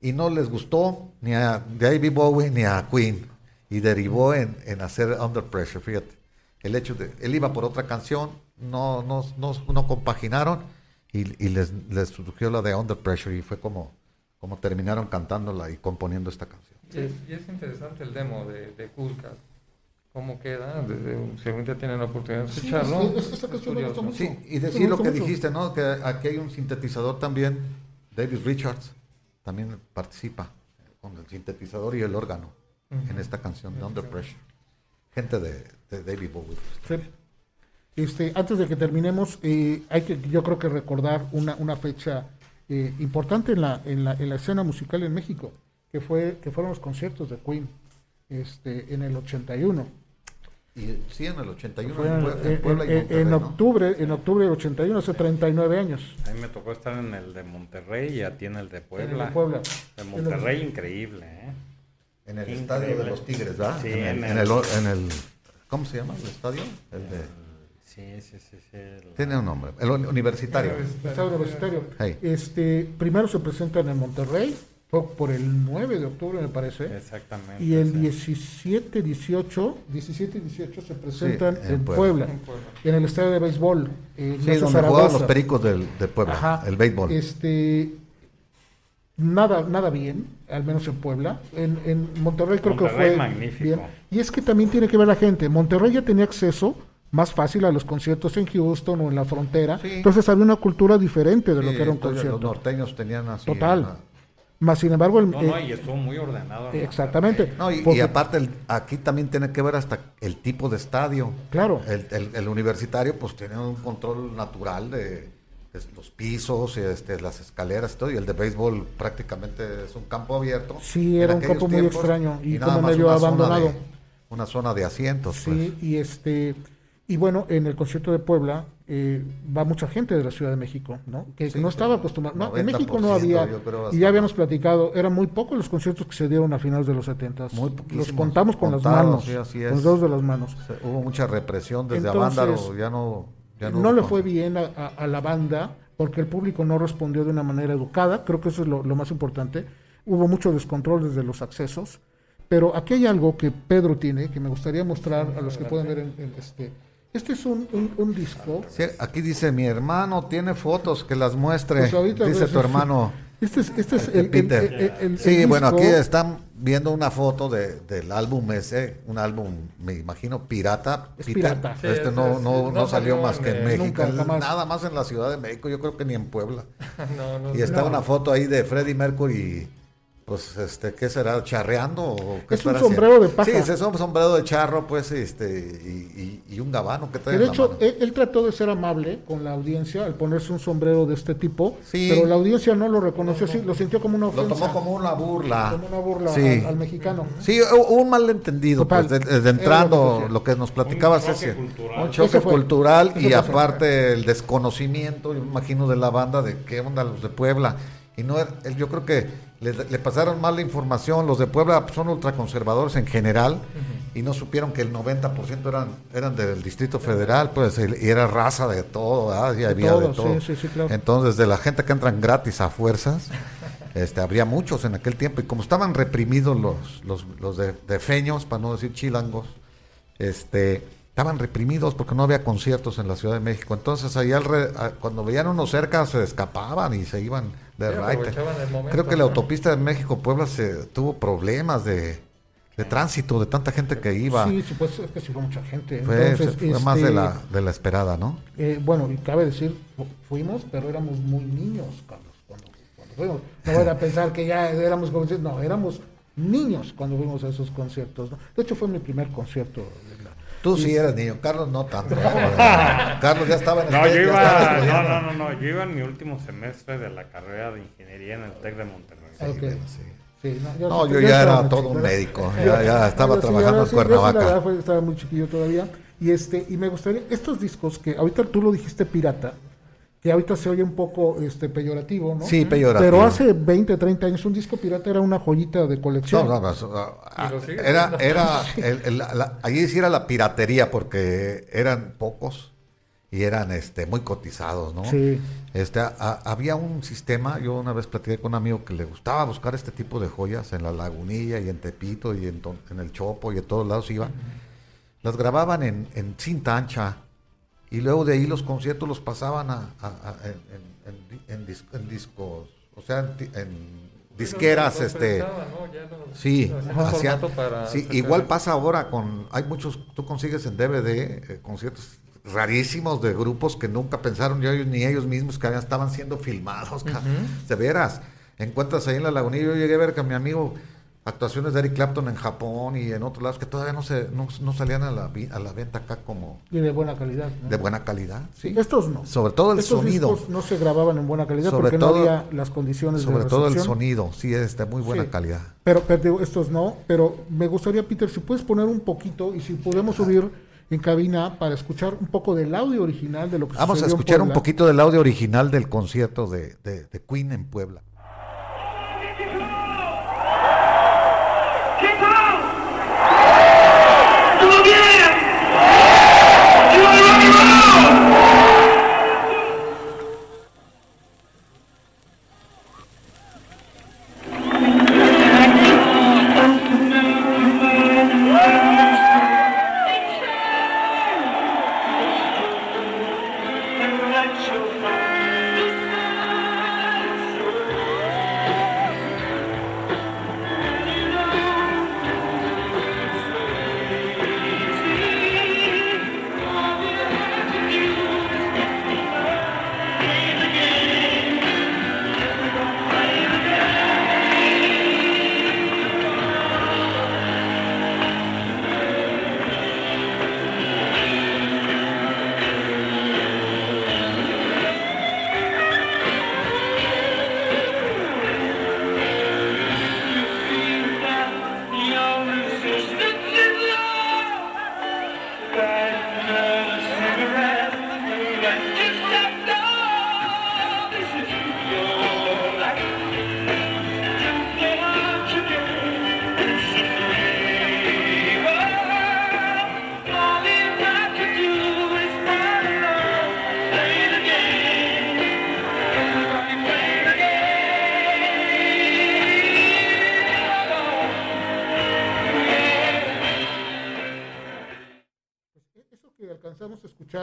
A: y no les gustó ni a David Bowie ni a Queen y derivó en, en hacer Under Pressure, fíjate. El hecho de, él iba por otra canción, no, no, no, no compaginaron y, y les, les surgió la de Under Pressure y fue como, como terminaron cantándola y componiendo esta canción.
C: Y es, y es interesante el demo de, de Cool Cat. ¿Cómo queda? Desde, si algún día tienen la oportunidad de
B: Sí,
C: escucharlo.
B: es- es- esta
C: es
B: canción me gusta
C: curioso.
B: mucho.
A: Sí, y decir lo que
B: mucho.
A: dijiste, ¿no? Que aquí hay un sintetizador también, David Richards, también participa con el sintetizador y el órgano en esta canción de Under Pressure. Gente de, de David Bowie.
B: Sí. Este, antes de que terminemos, eh, hay que, yo creo que recordar una, una fecha eh, importante en la, en, la, en la escena musical en México, que fue que fueron los conciertos de Queen este, en el 81.
A: Y sí, en el 81
B: Fue
A: en,
B: en,
A: Pue- en
B: en-
A: Puebla y
B: en-
A: Monterrey,
B: en
A: ¿no?
B: octubre, en octubre del 81, hace 39 años.
D: A mí me tocó estar en el de Monterrey y a ti en el de
B: En el
D: Puebla.
B: de Puebla.
D: De Monterrey, increíble, ¿eh?
A: En el
D: Increíble.
A: estadio de los Tigres, ¿verdad?
D: Sí,
A: en, el,
D: en
A: en
D: el-
A: el- en el- ¿Cómo se llama el estadio? El de,
D: Sí, sí, sí. sí el-
A: tiene un nombre, el uni- universitario.
B: Estadio Universitario.
A: Hey.
B: Este, primero se presentan en Monterrey, fue por el 9 de octubre me parece.
D: Exactamente.
B: Y el
D: sí.
B: 17, 18, 17 y 18 se presentan
A: en
B: en,
A: Puebla.
B: Puebla,
C: En Puebla.
B: en el estadio de béisbol. eh,
A: Sí, donde
B: Zaragoza.
A: jugaban los pericos del, de Puebla,
B: Ajá.
A: el béisbol.
B: Este, nada, nada bien, al menos en Puebla. En, en Monterrey creo que fue
D: magnífico.
B: bien. Y es que también tiene que ver la gente. Monterrey ya tenía acceso más fácil a los conciertos en Houston o en la frontera.
A: Sí.
B: Entonces había una cultura diferente de lo que era un concierto.
A: Los norteños tenían así.
B: Total.
A: una-
B: Más sin embargo, el,
D: No, no,
B: eh,
D: y estuvo muy ordenado. ¿no?
B: exactamente.
A: No, y, y aparte el- aquí también tiene que ver hasta el tipo de estadio.
B: Claro.
A: El, el- el universitario pues tiene un control natural de, los pisos, este, las escaleras y todo, y el de béisbol prácticamente es un campo abierto.
B: Sí, era un campo muy extraño y
A: nada
B: como
A: más
B: medio
A: una zona
B: abandonado.
A: de- una zona de asientos. pues.
B: Sí, y este y bueno, en el concierto de Puebla eh, va mucha gente de la Ciudad de México, ¿no? Que
A: Sí,
B: no estaba
A: sí,
B: acostumbrado. No, en México
A: 90%,
B: no había, y ya habíamos platicado, eran muy pocos los conciertos que se dieron a finales de los 70.
A: Muy
B: Los contamos con las manos,
A: sí, así
B: con
A: es.
B: los dedos de las manos.
A: O sea, hubo mucha represión desde
B: Entonces,
A: Avándaro, ya no... ya
B: no, le fue bien a, a- a la banda porque el público no respondió de una manera educada, creo que eso es lo, lo más importante. Hubo mucho descontrol desde los accesos, pero aquí hay algo que Pedro tiene que me gustaría mostrar a los que pueden ver en, en este. Este es un, un- un disco.
A: Sí, aquí dice, mi hermano tiene fotos, que las muestre,
B: Pues
A: dice
B: ves-
A: tu hermano. [laughs]
B: Este es, este es el, el-
A: Peter.
B: el- el- el
A: sí, bueno,
B: disco.
A: aquí están viendo una foto de, del álbum ese, un álbum, me imagino, pirata.
B: Es
A: Peter.
B: pirata.
C: Sí,
A: este
C: es-
A: no, no,
C: no
A: no salió más que en México,
B: Nunca,
A: él-
B: jamás.
A: nada más en la Ciudad de México, yo creo que ni en Puebla. [laughs]
C: No, no,
A: Y está
B: No.
A: una foto ahí de Freddie Mercury pues, este, ¿qué será? ¿Charreando? O qué
B: Es un sombrero
A: haciendo?
B: de paja.
A: Sí, es un sombrero de charro, pues, este, y, y- y un gabano que trae
B: de
A: la
B: hecho,
A: mano.
B: él, él trató de ser amable con la audiencia al ponerse un sombrero de este tipo,
A: Sí.
B: pero la audiencia no lo reconoció así, lo sintió como una
A: Lo
B: ofensa.
A: tomó como una burla.
B: como una burla
A: Sí.
B: al, al mexicano.
A: Sí, hubo un malentendido,
B: Total.
A: pues, de-
B: Era lo que
A: entrando, lo que nos platicabas
D: Un choque
A: ese,
D: cultural.
A: un choque cultural y
B: pasó.
A: aparte el desconocimiento, yo me imagino, de la banda de qué onda los de Puebla. Y no, él- yo creo que le, pasaron mal la información, los de Puebla son ultraconservadores en general y no supieron que el 90% eran, eran del Distrito Federal, pues, y era raza de todo, ¿verdad? y había
B: todo,
A: de todo.
B: sí, sí, sí, claro.
A: Entonces, de la gente que entran gratis a fuerzas, [laughs] este, habría muchos en aquel tiempo. Y como estaban reprimidos los, los, los de, de feños, para no decir chilangos, este, estaban reprimidos porque no había conciertos en la Ciudad de México. Entonces, ahí alre- a- cuando veían uno cerca, se escapaban y se iban de raite.
C: momento,
A: Creo que la
C: ¿no?
A: autopista de México-Puebla se tuvo problemas de, de tránsito, de tanta gente que iba.
B: Sí, sí, pues es que sí fue mucha gente.
A: Fue,
B: Entonces,
A: fue más de
B: este,
A: la, de la esperada, ¿no?
B: eh, bueno, y cabe decir, fu- fuimos, pero éramos muy niños cuando, cuando, cuando fuimos. No era a [laughs] pensar que ya éramos no, éramos niños cuando fuimos a esos conciertos. ¿no? De hecho, fue mi primer concierto.
A: Tú sí eras niño, Carlos no tanto. joder. [laughs] Carlos ya estaba en el
D: No,
A: TEC,
D: yo iba, no, no, no, no, yo iba en mi último semestre de la carrera de ingeniería en el TEC de Monterrey.
A: Bueno, sí.
B: Sí, no, yo,
A: No, yo ya era todo un médico, ya- ya estaba
B: Yo sí,
A: trabajando
B: yo
A: en
B: sí, yo sí,
A: Cuernavaca.
B: la verdad, fue- estaba muy chiquillo todavía. Y, este, y me gustaría, estos discos que ahorita tú lo dijiste pirata, que ahorita se oye un poco este, peyorativo, ¿no?
A: Sí, peyorativo.
B: Pero hace 20, 30 años un disco pirata era una joyita de colección.
A: No, no, no, ah,
C: Y
A: era, era, [laughs] el- el- la- la- allí sí era la piratería porque eran pocos y eran este muy cotizados, ¿no?
B: Sí.
A: Este, a- había un sistema, yo una vez platiqué con un amigo que le gustaba buscar este tipo de joyas en la Lagunilla y en Tepito y en, en el Chopo y en todos lados iba. Las grababan en, en cinta ancha y luego de ahí los conciertos los pasaban a, a- a- en, en- en di- en dis- en discos, o sea, en, disqueras, este... Sí,
C: hacían para
A: sí, igual pasa ahora con, hay muchos, tú consigues en DVD eh, conciertos rarísimos de grupos que nunca pensaron yo, ni ellos mismos que habían- estaban siendo filmados, ca- de veras. Encuentras ahí en la lagunilla, yo llegué a ver que mi amigo actuaciones de Eric Clapton en Japón y en otros lados que todavía no se no, no salían a la, vi- a la venta acá como
B: Y de buena calidad. ¿no?
A: de buena calidad. Sí.
B: Estos no.
A: Sobre todo el
B: Estos
A: sonido.
B: no se grababan en buena calidad
A: Sobre
B: porque
A: todo-
B: no había las condiciones
A: Sobre
B: de
A: todo el sonido, sí, es de muy buena
B: Sí.
A: calidad.
B: Pero, pero digo, estos no, pero me gustaría, Peter, si puedes poner un poquito y si podemos subir en cabina para escuchar un poco del audio original de lo que
A: Vamos a
B: en
A: escuchar un poquito del audio original del concierto de, de, de Queen en Puebla.
G: ¿Qué tal? ¿Todo bien? ¿You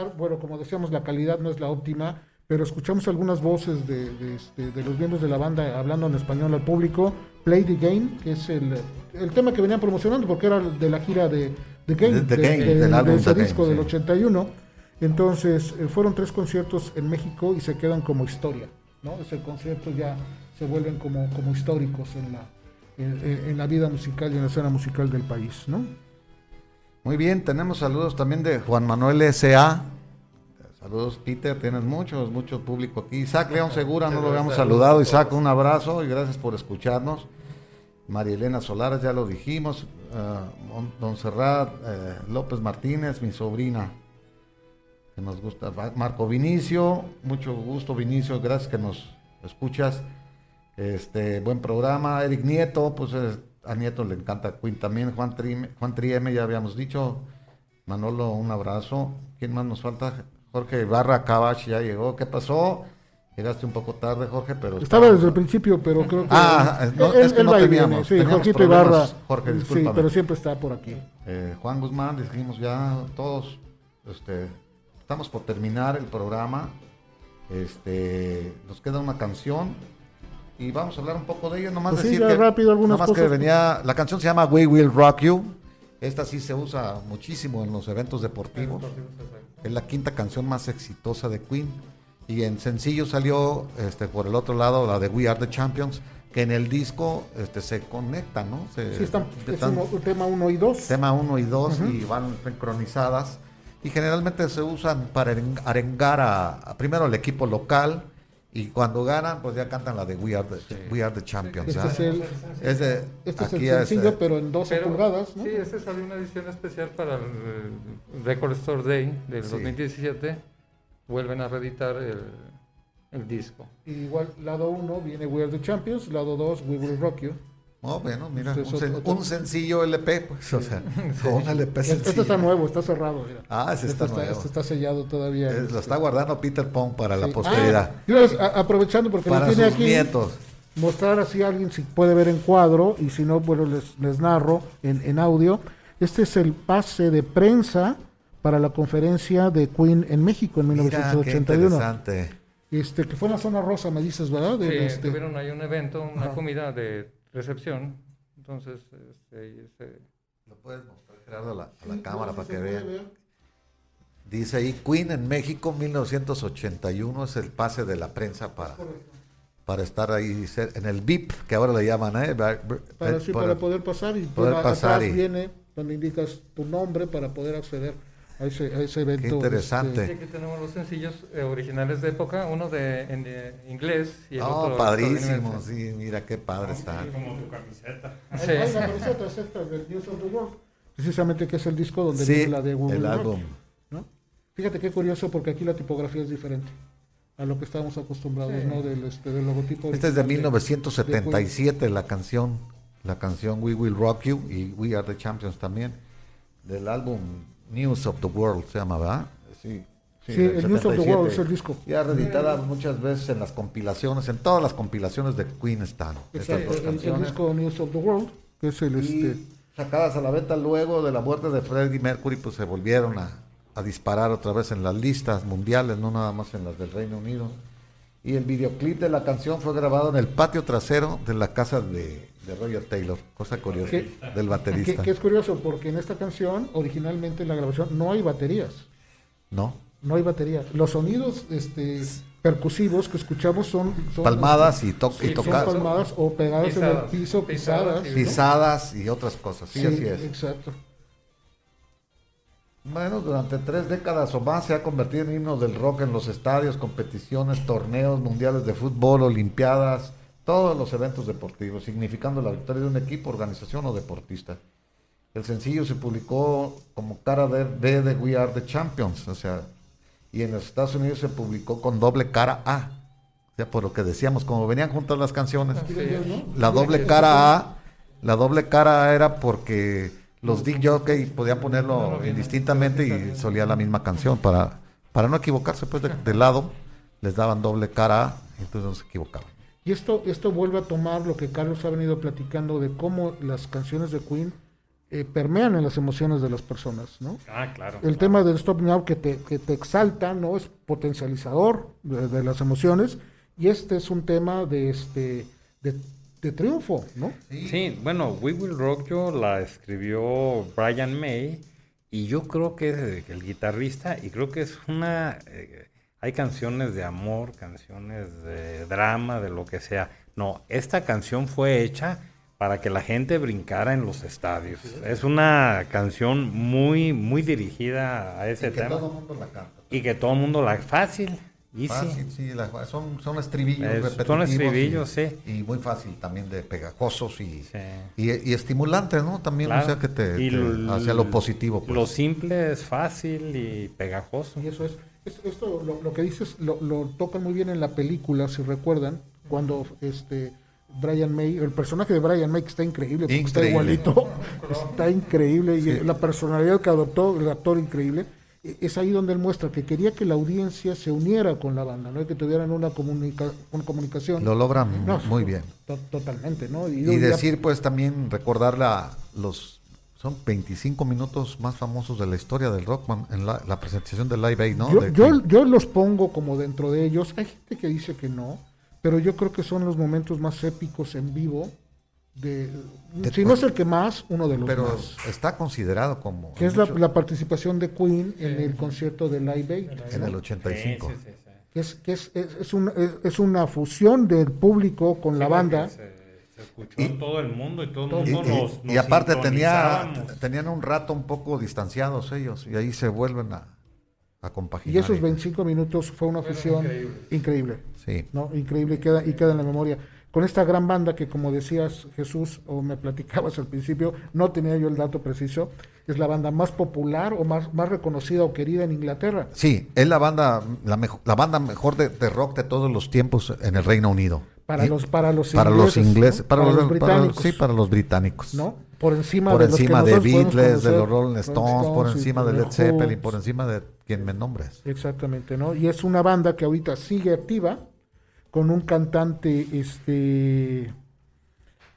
B: escuchar, bueno, como decíamos, la calidad no es la óptima, pero escuchamos algunas voces de, de, este, de los miembros de la banda hablando en español al público. Play the Game, que es el, el tema que venían promocionando porque era de la gira de The Game, de- ese
A: The
B: disco
A: Game,
B: del
A: sí.
B: 81. Entonces, eh, fueron tres conciertos en México y se quedan como historia, ¿no? Ese concierto ya se vuelven como, como históricos en la, en la vida musical y en la escena musical del país, ¿no?
A: Muy bien, tenemos saludos también de Juan Manuel S.A. Saludos, Peter, tienes muchos, mucho público aquí. Isaac León Segura, no lo habíamos saludado. Isaac, un abrazo y gracias por escucharnos. María Elena Solares, ya lo dijimos. Ah, Mon- Don Serrat eh, López Martínez, mi sobrina, que nos gusta. Marco Vinicio, mucho gusto, Vinicio, gracias que nos escuchas. Este, buen programa. Eric Nieto, pues eh, a Nieto le encanta Queen también. Juan, Trime- Juan Trieme, ya habíamos dicho. Manolo, un abrazo. ¿Quién más nos falta? Jorge Barra Cabach ya llegó. ¿Qué pasó? Llegaste un poco tarde, Jorge, pero...
B: Estaba desde el principio, pero creo que.
A: Ah, no,
B: él-
A: es que
B: él
A: no teníamos,
B: viene, Sí,
A: teníamos
B: Jorgito
A: problemas,
B: Ibarra.
A: Jorge,
B: Sí,
A: discúlpame.
B: pero siempre está por aquí.
A: Eh, Juan Guzmán, dijimos ya todos, este, estamos por terminar el programa. Este, nos queda una canción y vamos a hablar un poco de ella. Nomás
B: Pues sí,
A: decir
B: ya
A: que,
B: rápido algunas
A: nomás que
B: cosas.
A: venía, la canción se llama We Will Rock You. Esta sí se usa muchísimo en los eventos deportivos. Es la quinta canción más exitosa de Queen. Y en sencillo salió este, por el otro lado la de We Are the Champions, que en el disco este, se conectan, ¿no? Se-
B: Sí, están, es
A: están-
B: uno- un tema 1 y 2.
A: tema 1 y 2 y van sincronizadas y generalmente se usan para aren- arengar a, a primero al equipo local y cuando ganan pues ya cantan la de We Are the, We Are the Champions.
B: Este es el,
A: Es de-
B: este es el sencillo,
A: este-
B: pero en 12
C: Pero,
B: pulgadas, ¿no?
C: Sí, este salió una edición especial para el Record Store Day del
A: Sí.
C: 2017. Vuelven a reeditar el, el disco.
B: Y igual, lado 1 viene We Are the Champions, lado 2 We Will Rock You.
A: Oh, bueno, mira,
B: Este
A: un,
B: es
A: sen-
B: otro-
A: un sencillo LP, pues, o sea, [laughs] con un LP
B: Este
A: sencillo.
B: está nuevo, está cerrado. mira.
A: Ah, ese
B: Este
A: está nuevo.
B: este está sellado todavía.
A: Es-
B: Este,
A: lo está guardando Peter Pong para la
B: sí.
A: posteridad,
B: Ah, yo les- a- aprovechando porque
A: para
B: lo tiene
A: sus
B: aquí,
A: nietos.
B: mostrar así a alguien si puede ver en cuadro y si no, bueno, les, les narro en, en audio. Este es el pase de prensa para la conferencia de Queen en México en
A: Mira, qué
B: 1981.
A: interesante.
B: Este, que fue en la zona rosa, me dices, ¿verdad? De-
C: Sí,
B: este-
C: tuvieron ahí un evento, una
B: Ajá.
C: comida de recepción. Entonces, este,
A: Lo puedes mostrar, Gerardo, a la, a la cámara para que vean.
B: ver.
A: Dice ahí, Queen en México 1981 es el pase de la prensa para, para estar ahí en el VIP, que ahora le llaman, ¿eh?
B: Para,
A: eh,
B: sí,
A: para-
B: para poder pasar y
A: poder pasar
B: atrás
A: y-
B: viene donde indicas tu nombre para poder acceder a ese, a ese evento.
A: interesante.
C: Sí, aquí tenemos los sencillos eh, originales de época, uno de en eh, inglés y el
A: Oh,
C: otro
A: padrísimo, sí, mira qué padre está.
D: Como tu camiseta.
B: Este,
C: Sí.
B: hay, hay una camiseta es esta del News of the World, precisamente que es el disco donde
A: Sí,
B: viene la de We
A: el álbum.
B: ¿no? Fíjate qué curioso porque aquí la tipografía es diferente a lo que estábamos acostumbrados, ¿no? Del, este, del logotipo.
A: Este es de
B: original
A: 1977 la canción, la canción We Will Rock You y We Are the Champions también, del álbum News of the World se llama, ¿verdad? Sí,
B: Sí, el News of the
A: 77.
B: World es el disco.
A: Ya reeditada muchas veces en las compilaciones, en todas las compilaciones de Queen están estas
B: Exacto,
A: dos
B: el, el disco News of the World, que es el este.
A: Sacadas a la venta luego de la muerte de Freddie Mercury, pues se volvieron a, a disparar otra vez en las listas mundiales, no nada más en las del Reino Unido. Y el videoclip de la canción fue grabado en el patio trasero de la casa de, de Roger Taylor, cosa curiosa, del
B: Que,
A: baterista.
B: que es curioso porque en esta canción, originalmente en la grabación, no hay baterías.
A: ¿No?
B: No hay batería. Los sonidos este, percusivos que escuchamos son, son
A: Palmadas y, to y
B: son
A: tocadas,
B: palmadas o pegadas en el piso,
C: Pisadas
B: pisadas.
C: y-
B: ¿no?
A: pisadas y otras cosas. Sí, así es.
B: Exacto.
A: Bueno, durante tres décadas o más se ha convertido en himno del rock en los estadios, competiciones, torneos mundiales de fútbol, olimpiadas, todos los eventos deportivos, significando la victoria de un equipo, organización o deportista. El sencillo se publicó como cara de, B de We Are the Champions, o sea, y en los Estados Unidos se publicó con doble cara A. O sea, por lo que decíamos, como venían juntas las canciones, la doble cara A, la doble cara A era porque los Dick Jockey podían ponerlo indistintamente y solía la misma canción para, para no equivocarse, pues de, de lado les daban doble cara A, entonces no se equivocaban.
B: Y esto, esto vuelve a tomar lo que Carlos ha venido platicando de cómo las canciones de Queen eh, permean en las emociones de las personas, ¿no?
D: Ah, claro.
B: El tema del Stop Now que te, que te exalta, ¿no? Es potencializador de, de las emociones. Y este es un tema de este de, de triunfo, ¿no?
D: Sí, bueno, We Will Rock You la escribió Brian May y yo creo que es el guitarrista y creo que es una... eh, hay canciones de amor, canciones de drama, de lo que sea. No, esta canción fue hecha para que la gente brincara en los estadios. Es una canción muy, muy dirigida a ese
A: Y que
D: tema.
A: todo mundo la canta.
D: Y que todo el mundo la... Fácil, easy.
A: Fácil, sí, la- son, son estribillos
D: Es- son
A: repetitivos
D: estribillos,
A: y,
D: sí.
A: y muy fácil también de pegajosos y,
D: Sí.
A: y, y estimulantes, ¿no? También,
D: Claro.
A: o sea, que te, te- hacia lo positivo. Pues.
D: Lo simple es fácil y pegajoso.
B: Y eso es, es- esto lo, lo que dices lo, lo tocan muy bien en la película, si recuerdan, cuando este Brian May, el personaje de Brian May que está increíble, porque está
A: Increíble.
B: igualito, está increíble y la personalidad que adoptó el actor increíble. e- Es ahí donde él muestra que quería que la audiencia se uniera con la banda, ¿no? que tuvieran una, comunica- una comunicación.
A: Lo logran
B: No,
A: muy bien.
B: to- totalmente, ¿no?
A: Y decir, pues, también recordar la, los... Son 25 minutos más famosos de la historia del rock en la, la presentación de Live Aid, ¿no?
B: Yo,
A: De
B: yo, los pongo como dentro de ellos. Hay gente que dice que no, pero yo creo que son los momentos más épicos en vivo. De,
A: De-
B: si no es el que más, uno de los
A: Pero
B: más.
A: está considerado como...
B: Que es la,
A: mucho-
B: la participación de Queen en el concierto de Live Aid.
A: en el 85.
D: Sí, sí, sí, sí.
B: Que es, que es, es, es un- es- una fusión del público con la
D: Sí,
B: banda.
D: porque Escuchó en todo el mundo y todo el
A: Y,
D: mundo
A: y-
D: nos,
A: y
D: nos
A: aparte tenía, tenían un rato un poco distanciados ellos y ahí se vuelven a, a compaginar.
B: Y esos 25 minutos fue una fusión increíble.
A: Sí.
B: ¿no? Increíble y queda, y queda en la memoria. Con esta gran banda que, como decías Jesús, o me platicabas al principio, no tenía yo el dato preciso, es la banda más popular o más, más reconocida o querida en Inglaterra.
A: Sí, es la banda, la, mejo- la banda mejor de, de rock de todos los tiempos en el Reino Unido.
B: Para los, para los
A: para
B: ingleses,
A: los ingleses,
B: ¿no?
A: para, los, para los-
B: británicos,
A: sí, para los británicos.
B: ¿no? Por encima
A: Por
B: de los que
A: encima de Beatles, de los Rolling Stones, por encima de Led Zeppelin, por encima de quien me nombres.
B: Exactamente, ¿no? Y es una banda que ahorita sigue activa, con un cantante, este,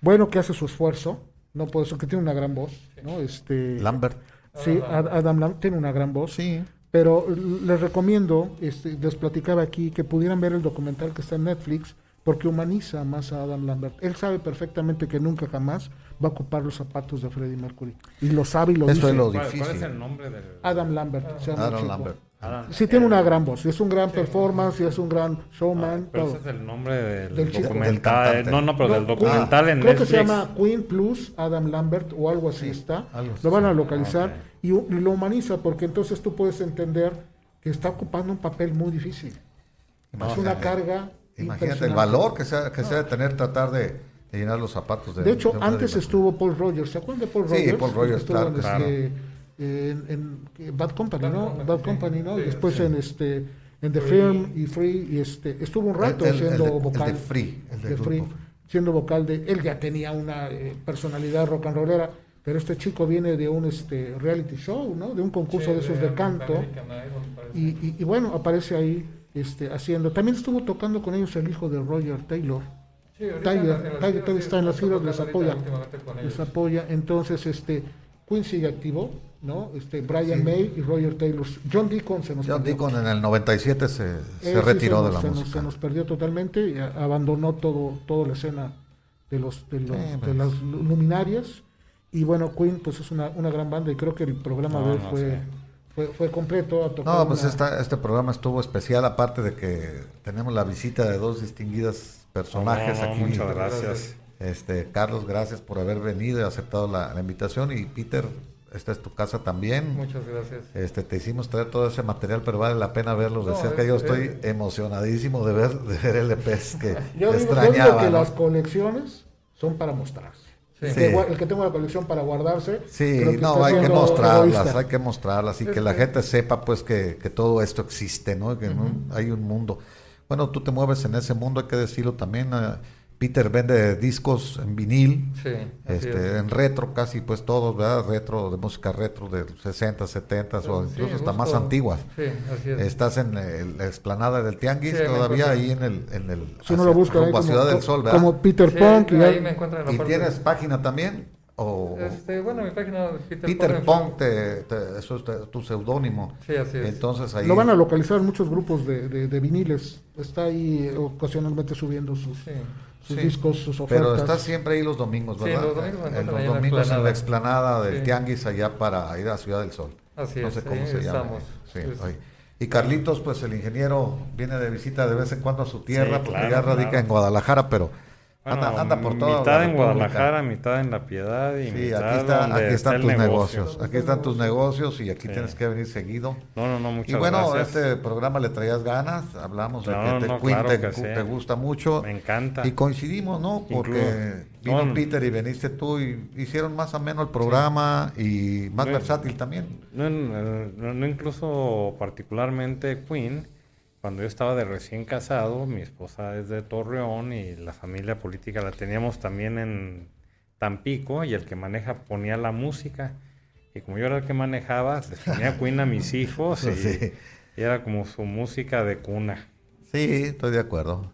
B: bueno, que hace su esfuerzo, no por eso que tiene una gran voz, ¿no? Este,
A: Lambert.
B: sí, Ad- Adam Lambert tiene una gran voz.
A: Sí.
B: Pero les recomiendo, este, les platicaba aquí, que pudieran ver el documental que está en Netflix, porque humaniza más a Adam Lambert. Él sabe perfectamente que nunca jamás va a ocupar los zapatos de Freddie Mercury. Y lo sabe y lo
A: Eso
B: dice.
A: es lo
D: ¿Cuál, cuál
A: difícil.
D: es el nombre del...?
B: Adam Lambert. se llama chico.
A: Lambert.
D: Adam-
B: Sí, tiene una gran voz. y Es un gran performance y es un gran showman.
D: Pero
B: todo.
D: ese es el nombre del,
B: Del
D: documental. no, no, pero
B: No,
D: del documental
B: Queen-
D: en
B: creo
D: Netflix.
B: que se llama Queen Plus Adam Lambert o algo así está.
A: algo así.
B: Lo van a localizar
D: Ok.
B: y, lo humaniza porque entonces tú puedes entender que está ocupando un papel muy difícil. es una carga.
A: Imagínate el valor que se, ha- que se ha de tener tratar de, de llenar los zapatos de
B: De hecho,
A: de
B: antes estuvo Paul Rogers. ¿Se acuerdan de Paul
A: Sí,
B: Rogers?
A: Paul Rogers,
B: Estuvo
A: claro,
B: en,
A: claro.
B: este, en- en- en Bad Company, ¿no?
C: Company,
B: Bad
C: sí.
B: Company, ¿no?
C: Sí,
B: Después
C: sí.
B: en este en The Firm y Free y este estuvo un rato
A: El- el-
B: siendo
A: el de- el de
B: vocal
A: Free, el
B: de Free, siendo vocal de él ya tenía una eh, personalidad rock and rollera, pero este chico viene de un este reality show, ¿no? De un concurso de esos de canto. Y, y- y bueno, aparece ahí este, haciendo. También estuvo tocando con ellos el hijo de Roger Taylor. Tiger, Tiger todavía está en las filas, les apoya. Les apoya. Entonces, este, Queen sigue activo, ¿no? Este, Brian May y Roger Taylor. John Deacon se nos
A: John
B: perdió.
A: Deacon en el 97 se, se
B: Él sí
A: retiró de
B: nos-
A: la
B: se nos-
A: música.
B: se nos perdió totalmente y abandonó todo, toda la escena de los, de, los-
A: Eh,
B: de
A: pues.
B: las lu- luminarias. Y bueno, Queen pues es una, una gran banda y creo que el programa
D: No,
B: de hoy
D: no,
B: fue,
D: sí.
B: Fue, fue completo.
A: No, pues
B: una-
A: esta- este programa estuvo especial, aparte de que tenemos la visita de dos distinguidas personajes aquí.
D: Muchas gracias.
A: Este, Carlos, gracias por haber venido y aceptado la, la invitación. Y Peter, esta es tu casa también.
C: Muchas gracias.
A: Este, te hicimos traer todo ese material, pero vale la pena verlo de
C: No,
A: cerca.
C: es-
A: Yo estoy
C: es-
A: emocionadísimo de ver, de ver LPs que
B: Yo digo, yo digo
A: extrañaba.
B: que
A: ¿no?
B: las colecciones son para mostrarse.
C: Sí.
B: El,
A: Sí.
B: que, gua- el que tenga la colección para guardarse.
A: Sí,
B: que
A: no, hay que mostrarlas,
B: egoísta.
A: hay que mostrarlas y que la gente sepa pues que, que todo esto existe, ¿no? Que no- hay un mundo. Bueno, tú te mueves en ese mundo, hay que decirlo también. eh, Peter vende discos en vinil,
C: Sí,
A: este,
C: es.
A: en retro casi pues todos, ¿verdad? Retro, de música retro de 60, 70 o
C: Sí,
A: incluso hasta más antiguas.
C: Sí, así es.
A: Estás en el- la explanada del Tianguis todavía ahí en el, en el
B: Si uno lo busca ahí
A: rumbo a
B: como,
A: Ciudad del Sol, ¿verdad?
B: como Peter
C: Sí,
B: Punk. y
C: ahí me encuentran en la
A: ¿Y
C: parte-
A: tienes página también? O
C: Este, bueno, mi página Peter,
A: Peter Pong, te- te- eso es te- tu seudónimo.
C: Sí, así es.
A: Entonces ahí.
B: Lo van a localizar en muchos grupos de, de- de viniles. Está ahí eh, ocasionalmente subiendo sus,
C: Sí.
B: Sus
A: Sí.
B: sus sus ofertas.
A: Pero estás siempre ahí los domingos,
C: Sí,
A: ¿verdad?
C: los domingos me
A: En
C: encuentran
A: los
C: ahí en la
A: domingos en la
C: explanada.
A: del
C: Sí.
A: Tianguis allá para ir a Ciudad del Sol.
C: Así
A: no
C: es,
A: sé cómo se llama.
C: estamos.
A: Sí. Y Carlitos, pues el ingeniero viene de visita de vez en cuando a su tierra,
D: Sí,
A: porque
D: claro,
A: ya radica
D: claro.
A: en Guadalajara, pero
E: anda, anda por toda
D: mitad en. Guadalajara, mitad en La Piedad y
E: Sí,
D: mitad
E: aquí, está- aquí
D: está
E: están
D: el
E: tus
D: negocio.
E: negocios. Aquí están tus negocios y aquí
D: Sí.
E: tienes que venir seguido.
D: No, no, no, muchas
E: y bueno,
D: gracias.
E: este programa le traías ganas, hablamos de
D: No,
E: que te,
D: no,
E: Queen
D: claro
E: te,
D: que sí.
E: te gusta mucho.
D: Me encanta.
E: Y coincidimos, ¿no? Porque
D: Incluso-
E: vino
D: no,
E: Peter y veniste tú y hicieron más ameno el programa y más versátil también.
D: No, no incluso particularmente Queen, cuando yo estaba de recién casado, mi esposa es de Torreón y la familia política la teníamos también en Tampico y el que maneja ponía la música. Y como yo era el que manejaba, les ponía Queen a mis hijos y,
E: Sí.
D: y era como su música de cuna.
E: Sí, estoy de acuerdo.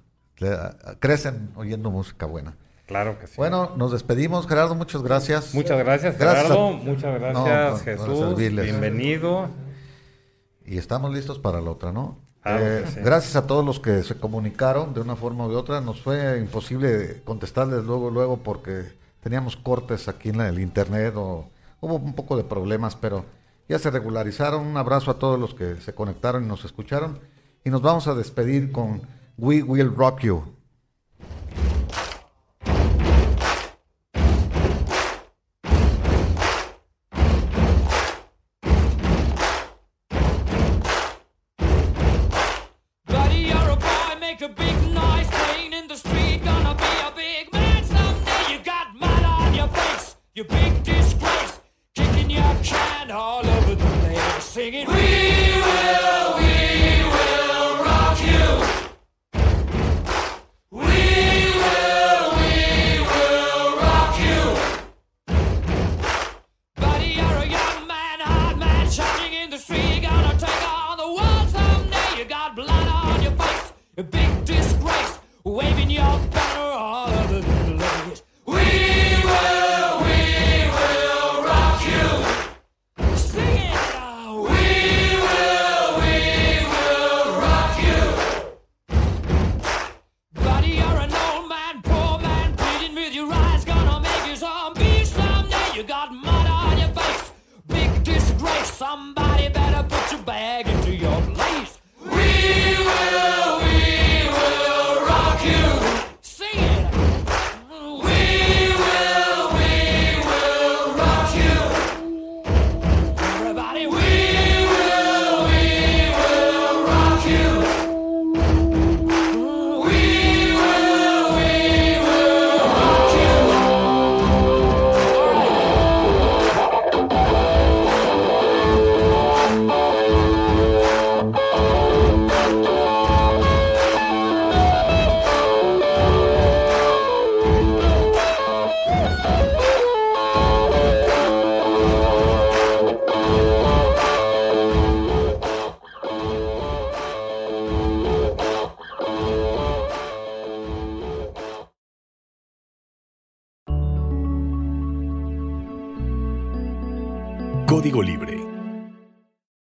E: Crecen oyendo música buena.
D: Claro que sí.
E: Bueno, nos despedimos, Gerardo, muchas gracias.
D: muchas gracias, Gerardo. Muchas gracias, Jesús. Bienvenido.
E: Y estamos listos para la otra, ¿no?
D: Claro
E: Eh,
D: sí.
E: Gracias a todos los que se comunicaron de una forma u otra. Nos fue imposible contestarles luego, luego, porque teníamos cortes aquí en el internet o hubo un poco de problemas, pero ya se regularizaron. Un abrazo a todos los que se conectaron y nos escucharon. Y nos vamos a despedir con We Will Rock You.